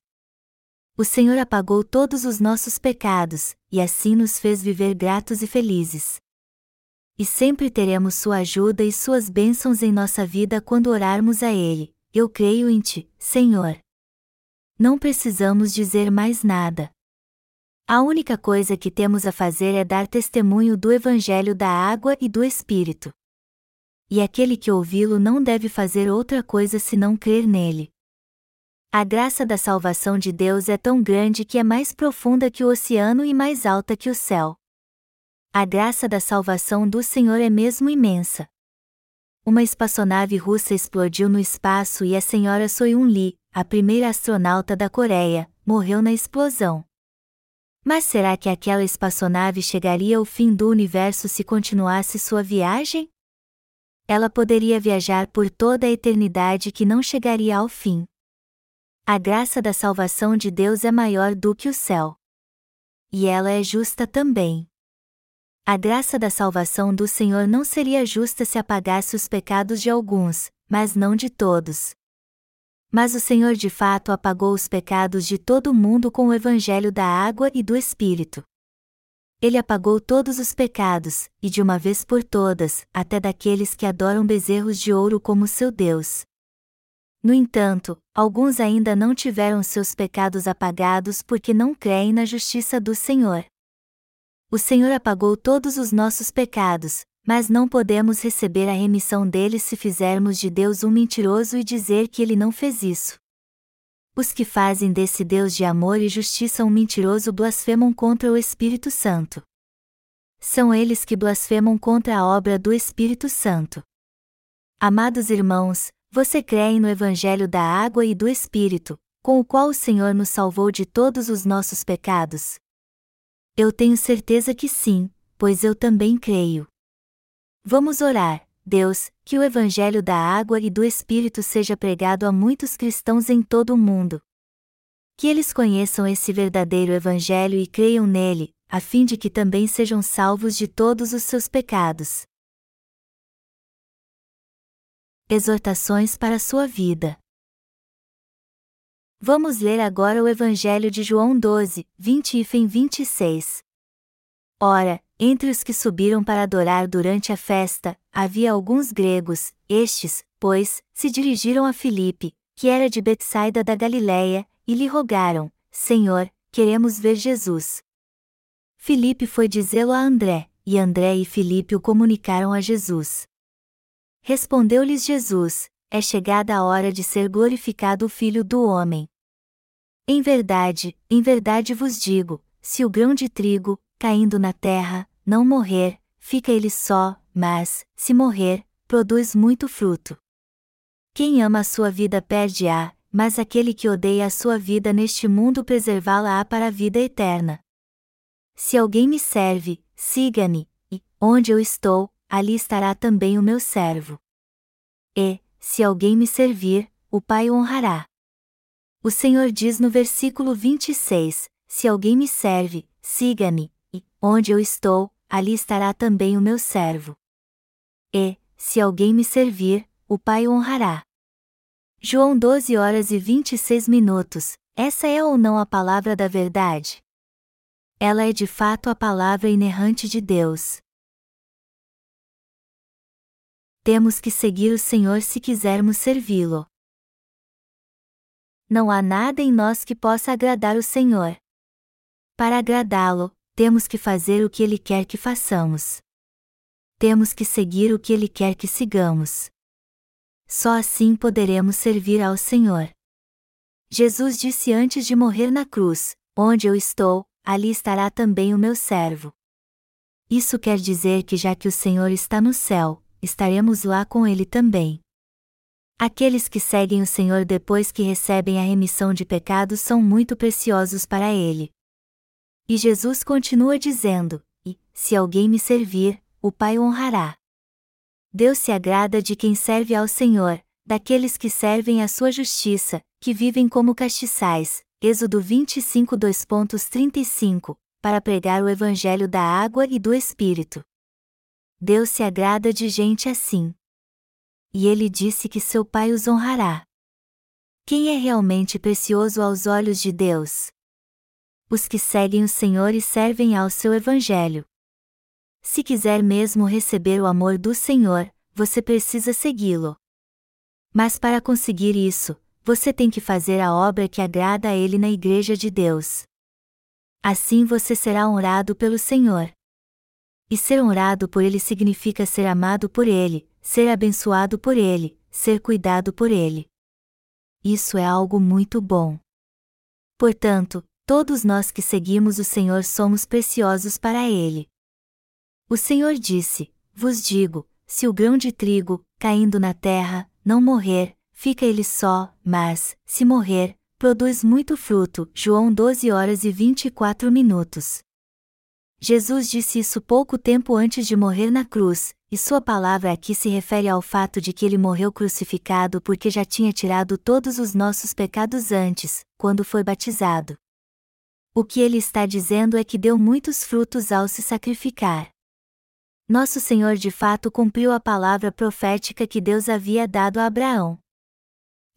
O Senhor apagou todos os nossos pecados, e assim nos fez viver gratos e felizes. E sempre teremos Sua ajuda e Suas bênçãos em nossa vida quando orarmos a Ele. Eu creio em Ti, Senhor. Não precisamos dizer mais nada. A única coisa que temos a fazer é dar testemunho do Evangelho da água e do Espírito. E aquele que ouvi-lo não deve fazer outra coisa senão crer nele. A graça da salvação de Deus é tão grande que é mais profunda que o oceano e mais alta que o céu. A graça da salvação do Senhor é mesmo imensa. Uma espaçonave russa explodiu no espaço e a senhora Soyun Lee, a primeira astronauta da Coreia, morreu na explosão. Mas será que aquela espaçonave chegaria ao fim do universo se continuasse sua viagem? Ela poderia viajar por toda a eternidade que não chegaria ao fim. A graça da salvação de Deus é maior do que o céu. E ela é justa também. A graça da salvação do Senhor não seria justa se apagasse os pecados de alguns, mas não de todos. Mas o Senhor de fato apagou os pecados de todo mundo com o evangelho da água e do Espírito. Ele apagou todos os pecados, e de uma vez por todas, até daqueles que adoram bezerros de ouro como seu Deus. No entanto, alguns ainda não tiveram seus pecados apagados porque não creem na justiça do Senhor. O Senhor apagou todos os nossos pecados, mas não podemos receber a remissão deles se fizermos de Deus um mentiroso e dizer que ele não fez isso. Os que fazem desse Deus de amor e justiça um mentiroso blasfemam contra o Espírito Santo. São eles que blasfemam contra a obra do Espírito Santo. Amados irmãos, você crê no Evangelho da água e do Espírito, com o qual o Senhor nos salvou de todos os nossos pecados? Eu tenho certeza que sim, pois eu também creio. Vamos orar, Deus, que o Evangelho da água e do Espírito seja pregado a muitos cristãos em todo o mundo. Que eles conheçam esse verdadeiro Evangelho e creiam nele, a fim de que também sejam salvos de todos os seus pecados. Exortações para a sua vida. Vamos ler agora o Evangelho de João 12, 20 e 26. Ora, entre os que subiram para adorar durante a festa, havia alguns gregos, estes, pois, se dirigiram a Filipe, que era de Betsaida da Galiléia, e lhe rogaram: Senhor, queremos ver Jesus. Filipe foi dizê-lo a André, e André e Filipe o comunicaram a Jesus. Respondeu-lhes Jesus: É chegada a hora de ser glorificado o Filho do Homem. Em verdade, em verdade vos digo: se o grão de trigo, caindo na terra, não morrer, fica ele só, mas, se morrer, produz muito fruto. Quem ama a sua vida perde-a, mas aquele que odeia a sua vida neste mundo preservá-la-á para a vida eterna. Se alguém me serve, siga-me, e, onde eu estou, ali estará também o meu servo. E, se alguém me servir, o Pai o honrará. O Senhor diz no versículo 26: Se alguém me serve, siga-me, e, onde eu estou, ali estará também o meu servo. E, se alguém me servir, o Pai o honrará. João 12 horas e 26 minutos. Essa é ou não a palavra da verdade? Ela é de fato a palavra inerrante de Deus. Temos que seguir o Senhor se quisermos servi-lo. Não há nada em nós que possa agradar o Senhor. Para agradá-lo, temos que fazer o que Ele quer que façamos. Temos que seguir o que Ele quer que sigamos. Só assim poderemos servir ao Senhor. Jesus disse antes de morrer na cruz: Onde eu estou, ali estará também o meu servo. Isso quer dizer que já que o Senhor está no céu, estaremos lá com ele também. Aqueles que seguem o Senhor depois que recebem a remissão de pecados são muito preciosos para ele. E Jesus continua dizendo: E, se alguém me servir, o Pai o honrará. Deus se agrada de quem serve ao Senhor, daqueles que servem a sua justiça, que vivem como castiçais. Êxodo 25 2.35, para pregar o evangelho da água e do Espírito. Deus se agrada de gente assim. E ele disse que seu Pai os honrará. Quem é realmente precioso aos olhos de Deus? Os que seguem o Senhor e servem ao seu evangelho. Se quiser mesmo receber o amor do Senhor, você precisa segui-lo. Mas para conseguir isso, você tem que fazer a obra que agrada a Ele na Igreja de Deus. Assim você será honrado pelo Senhor. E ser honrado por Ele significa ser amado por Ele, ser abençoado por Ele, ser cuidado por Ele. Isso é algo muito bom. Portanto, todos nós que seguimos o Senhor somos preciosos para Ele. O Senhor disse: Vos digo, se o grão de trigo, caindo na terra, não morrer, fica ele só, mas, se morrer, produz muito fruto. João 12 horas e 24 minutos. Jesus disse isso pouco tempo antes de morrer na cruz, e sua palavra aqui se refere ao fato de que ele morreu crucificado porque já tinha tirado todos os nossos pecados antes, quando foi batizado. O que ele está dizendo é que deu muitos frutos ao se sacrificar. Nosso Senhor de fato cumpriu a palavra profética que Deus havia dado a Abraão.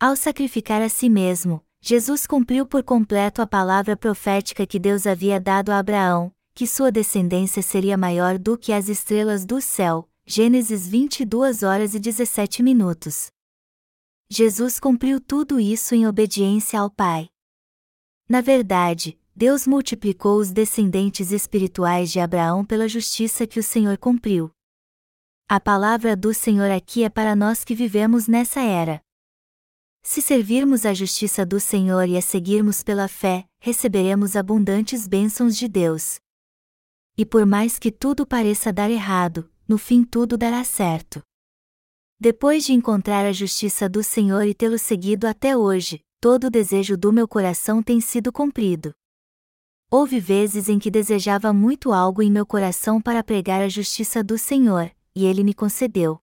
Ao sacrificar a si mesmo, Jesus cumpriu por completo a palavra profética que Deus havia dado a Abraão, que sua descendência seria maior do que as estrelas do céu. Gênesis 22 horas e 17 minutos. Jesus cumpriu tudo isso em obediência ao Pai. Na verdade, Deus multiplicou os descendentes espirituais de Abraão pela justiça que o Senhor cumpriu. A palavra do Senhor aqui é para nós que vivemos nessa era. Se servirmos a justiça do Senhor e a seguirmos pela fé, receberemos abundantes bênçãos de Deus. E por mais que tudo pareça dar errado, no fim tudo dará certo. Depois de encontrar a justiça do Senhor e tê-lo seguido até hoje, todo o desejo do meu coração tem sido cumprido. Houve vezes em que desejava muito algo em meu coração para pregar a justiça do Senhor, e ele me concedeu.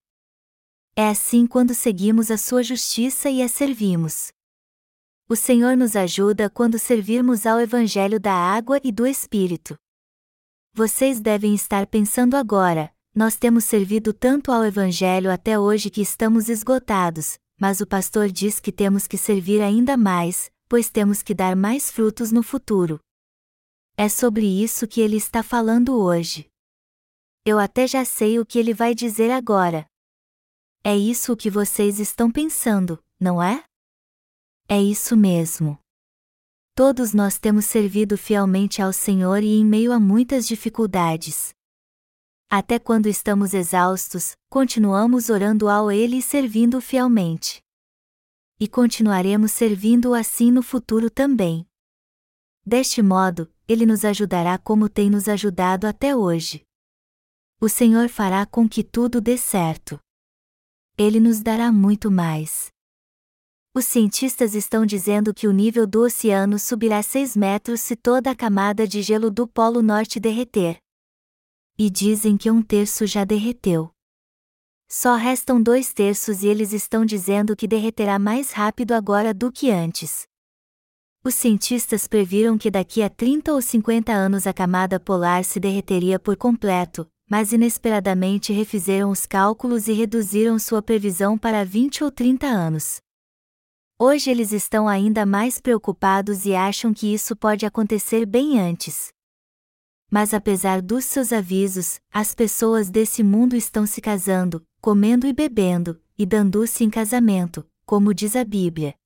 É assim quando seguimos a sua justiça e a servimos. O Senhor nos ajuda quando servirmos ao Evangelho da água e do Espírito. Vocês devem estar pensando agora, nós temos servido tanto ao Evangelho até hoje que estamos esgotados, mas o pastor diz que temos que servir ainda mais, pois temos que dar mais frutos no futuro. É sobre isso que ele está falando hoje. Eu até já sei o que ele vai dizer agora. É isso o que vocês estão pensando, não é? É isso mesmo. Todos nós temos servido fielmente ao Senhor e em meio a muitas dificuldades. Até quando estamos exaustos, continuamos orando ao Ele e servindo fielmente. E continuaremos servindo-o assim no futuro também. Deste modo, Ele nos ajudará como tem nos ajudado até hoje. O Senhor fará com que tudo dê certo. Ele nos dará muito mais. Os cientistas estão dizendo que o nível do oceano subirá 6 metros se toda a camada de gelo do Polo Norte derreter. E dizem que um terço já derreteu. Só restam dois terços e eles estão dizendo que derreterá mais rápido agora do que antes. Os cientistas previram que daqui a 30 ou 50 anos a camada polar se derreteria por completo, mas inesperadamente refizeram os cálculos e reduziram sua previsão para 20 ou 30 anos. Hoje eles estão ainda mais preocupados e acham que isso pode acontecer bem antes. Mas apesar dos seus avisos, as pessoas desse mundo estão se casando, comendo e bebendo, e dando-se em casamento, como diz a Bíblia.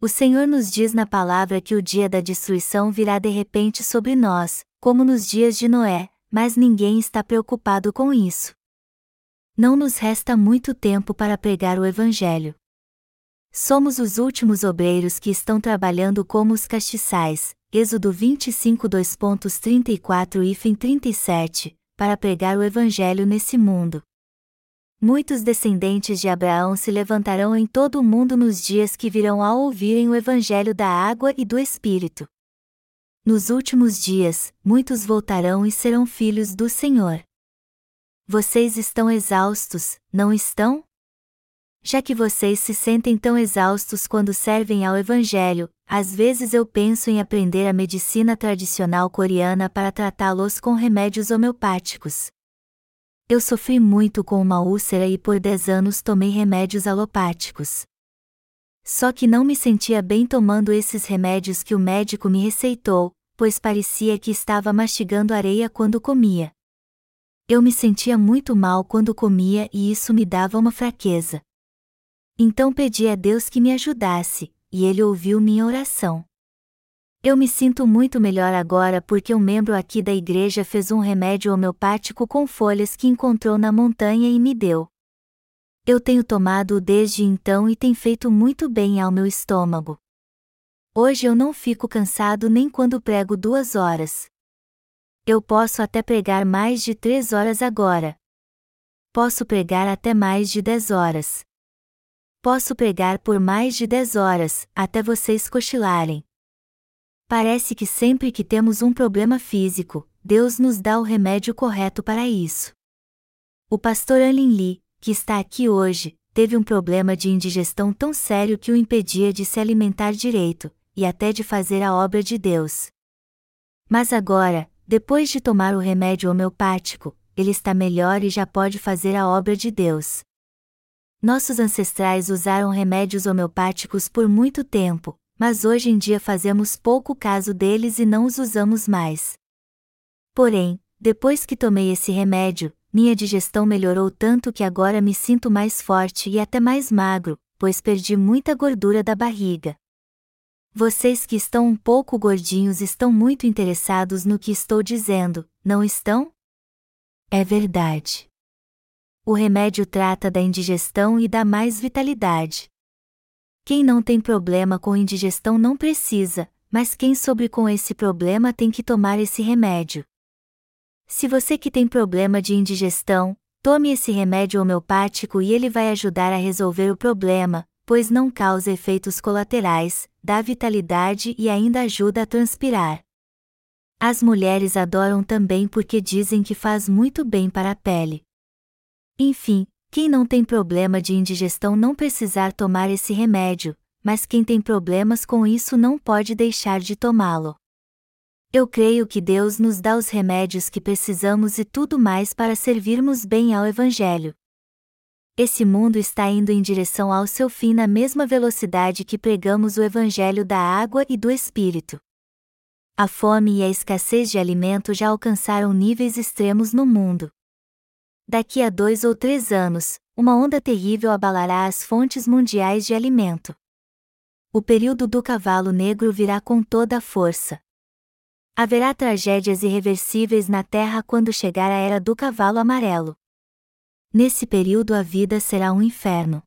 O Senhor nos diz na palavra que o dia da destruição virá de repente sobre nós, como nos dias de Noé, mas ninguém está preocupado com isso. Não nos resta muito tempo para pregar o Evangelho. Somos os últimos obreiros que estão trabalhando como os castiçais, Êxodo 25 2.34 e 37, para pregar o Evangelho nesse mundo. Muitos descendentes de Abraão se levantarão em todo o mundo nos dias que virão ao ouvirem o Evangelho da água e do Espírito. Nos últimos dias, muitos voltarão e serão filhos do Senhor. Vocês estão exaustos, não estão? Já que vocês se sentem tão exaustos quando servem ao Evangelho, às vezes eu penso em aprender a medicina tradicional coreana para tratá-los com remédios homeopáticos. Eu sofri muito com uma úlcera e por 10 anos tomei remédios alopáticos. Só que não me sentia bem tomando esses remédios que o médico me receitou, pois parecia que estava mastigando areia quando comia. Eu me sentia muito mal quando comia e isso me dava uma fraqueza. Então pedi a Deus que me ajudasse, e ele ouviu minha oração. Eu me sinto muito melhor agora porque um membro aqui da igreja fez um remédio homeopático com folhas que encontrou na montanha e me deu. Eu tenho tomado-o desde então e tem feito muito bem ao meu estômago. Hoje eu não fico cansado nem quando prego duas horas. Eu posso até pregar mais de três horas agora. Posso pregar até mais de dez horas. Posso pregar por mais de 10 horas, até vocês cochilarem. Parece que sempre que temos um problema físico, Deus nos dá o remédio correto para isso. O pastor Alin Lee, que está aqui hoje, teve um problema de indigestão tão sério que o impedia de se alimentar direito, e até de fazer a obra de Deus. Mas agora, depois de tomar o remédio homeopático, ele está melhor e já pode fazer a obra de Deus. Nossos ancestrais usaram remédios homeopáticos por muito tempo, mas hoje em dia fazemos pouco caso deles e não os usamos mais. Porém, depois que tomei esse remédio, minha digestão melhorou tanto que agora me sinto mais forte e até mais magro, pois perdi muita gordura da barriga. Vocês que estão um pouco gordinhos estão muito interessados no que estou dizendo, não estão? É verdade. O remédio trata da indigestão e dá mais vitalidade. Quem não tem problema com indigestão não precisa, mas quem sobre com esse problema tem que tomar esse remédio. Se você que tem problema de indigestão, tome esse remédio homeopático e ele vai ajudar a resolver o problema, pois não causa efeitos colaterais, dá vitalidade e ainda ajuda a transpirar. As mulheres adoram também porque dizem que faz muito bem para a pele. Enfim, quem não tem problema de indigestão não precisar tomar esse remédio, mas quem tem problemas com isso não pode deixar de tomá-lo. Eu creio que Deus nos dá os remédios que precisamos e tudo mais para servirmos bem ao Evangelho. Esse mundo está indo em direção ao seu fim na mesma velocidade que pregamos o Evangelho da água e do Espírito. A fome e a escassez de alimento já alcançaram níveis extremos no mundo. Daqui a dois ou três anos, uma onda terrível abalará as fontes mundiais de alimento. O período do cavalo negro virá com toda a força. Haverá tragédias irreversíveis na Terra quando chegar a era do cavalo amarelo. Nesse período a vida será um inferno.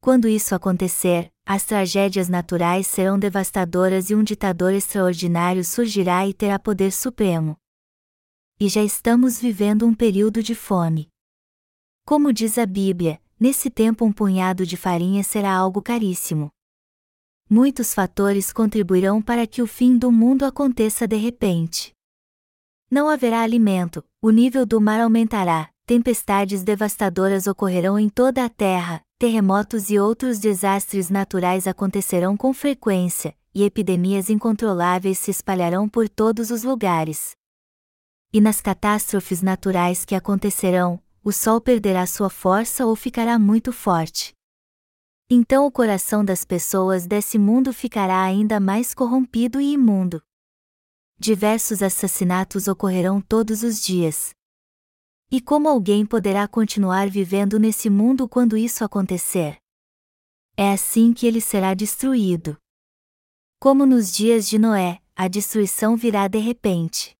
Quando isso acontecer, as tragédias naturais serão devastadoras e um ditador extraordinário surgirá e terá poder supremo. E já estamos vivendo um período de fome. Como diz a Bíblia, nesse tempo um punhado de farinha será algo caríssimo. Muitos fatores contribuirão para que o fim do mundo aconteça de repente. Não haverá alimento, o nível do mar aumentará, tempestades devastadoras ocorrerão em toda a terra, terremotos e outros desastres naturais acontecerão com frequência, e epidemias incontroláveis se espalharão por todos os lugares. E nas catástrofes naturais que acontecerão, o sol perderá sua força ou ficará muito forte. Então o coração das pessoas desse mundo ficará ainda mais corrompido e imundo. Diversos assassinatos ocorrerão todos os dias. E como alguém poderá continuar vivendo nesse mundo quando isso acontecer? É assim que ele será destruído. Como nos dias de Noé, a destruição virá de repente.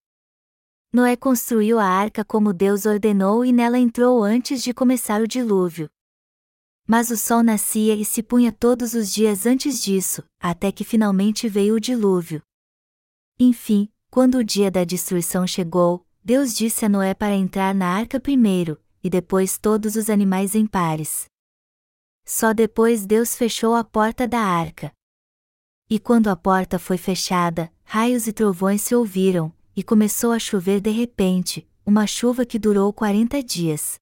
Noé construiu a arca como Deus ordenou e nela entrou antes de começar o dilúvio. Mas o sol nascia e se punha todos os dias antes disso, até que finalmente veio o dilúvio. Enfim, quando o dia da destruição chegou, Deus disse a Noé para entrar na arca primeiro, e depois todos os animais em pares. Só depois Deus fechou a porta da arca. E quando a porta foi fechada, raios e trovões se ouviram, e começou a chover de repente, uma chuva que durou quarenta dias.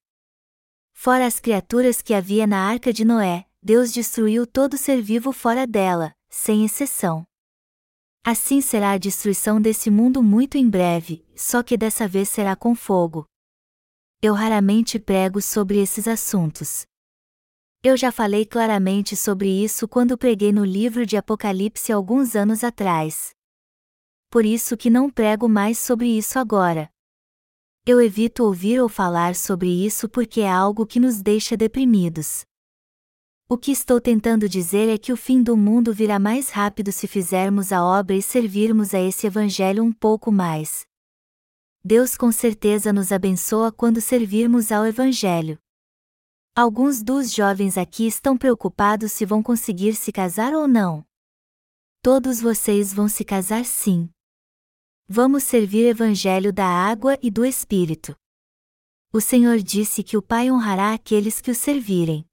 Fora as criaturas que havia na arca de Noé, Deus destruiu todo ser vivo fora dela, sem exceção. Assim será a destruição desse mundo muito em breve, só que dessa vez será com fogo. Eu raramente prego sobre esses assuntos. Eu já falei claramente sobre isso quando preguei no livro de Apocalipse alguns anos atrás. Por isso que não prego mais sobre isso agora. Eu evito ouvir ou falar sobre isso porque é algo que nos deixa deprimidos. O que estou tentando dizer é que o fim do mundo virá mais rápido se fizermos a obra e servirmos a esse Evangelho um pouco mais. Deus com certeza nos abençoa quando servirmos ao Evangelho. Alguns dos jovens aqui estão preocupados se vão conseguir se casar ou não. Todos vocês vão se casar sim. Vamos servir o Evangelho da água e do Espírito. O Senhor disse que o Pai honrará aqueles que o servirem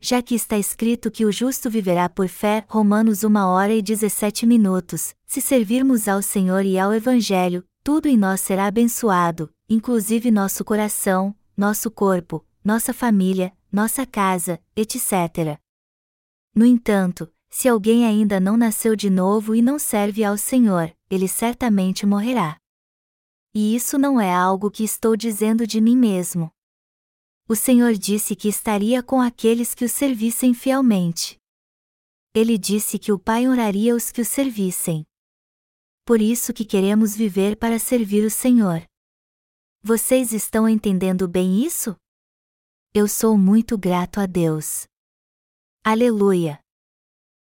já que está escrito que o justo viverá por fé, Romanos 1 hora e 17 minutos, se servirmos ao Senhor e ao Evangelho, tudo em nós será abençoado, inclusive nosso coração, nosso corpo, nossa família, nossa casa, etc. No entanto, se alguém ainda não nasceu de novo e não serve ao Senhor, ele certamente morrerá. E isso não é algo que estou dizendo de mim mesmo o Senhor disse que estaria com aqueles que o servissem fielmente. Ele disse que o Pai honraria os que o servissem. Por isso que queremos viver para servir o Senhor. Vocês estão entendendo bem isso? Eu sou muito grato a Deus. Aleluia!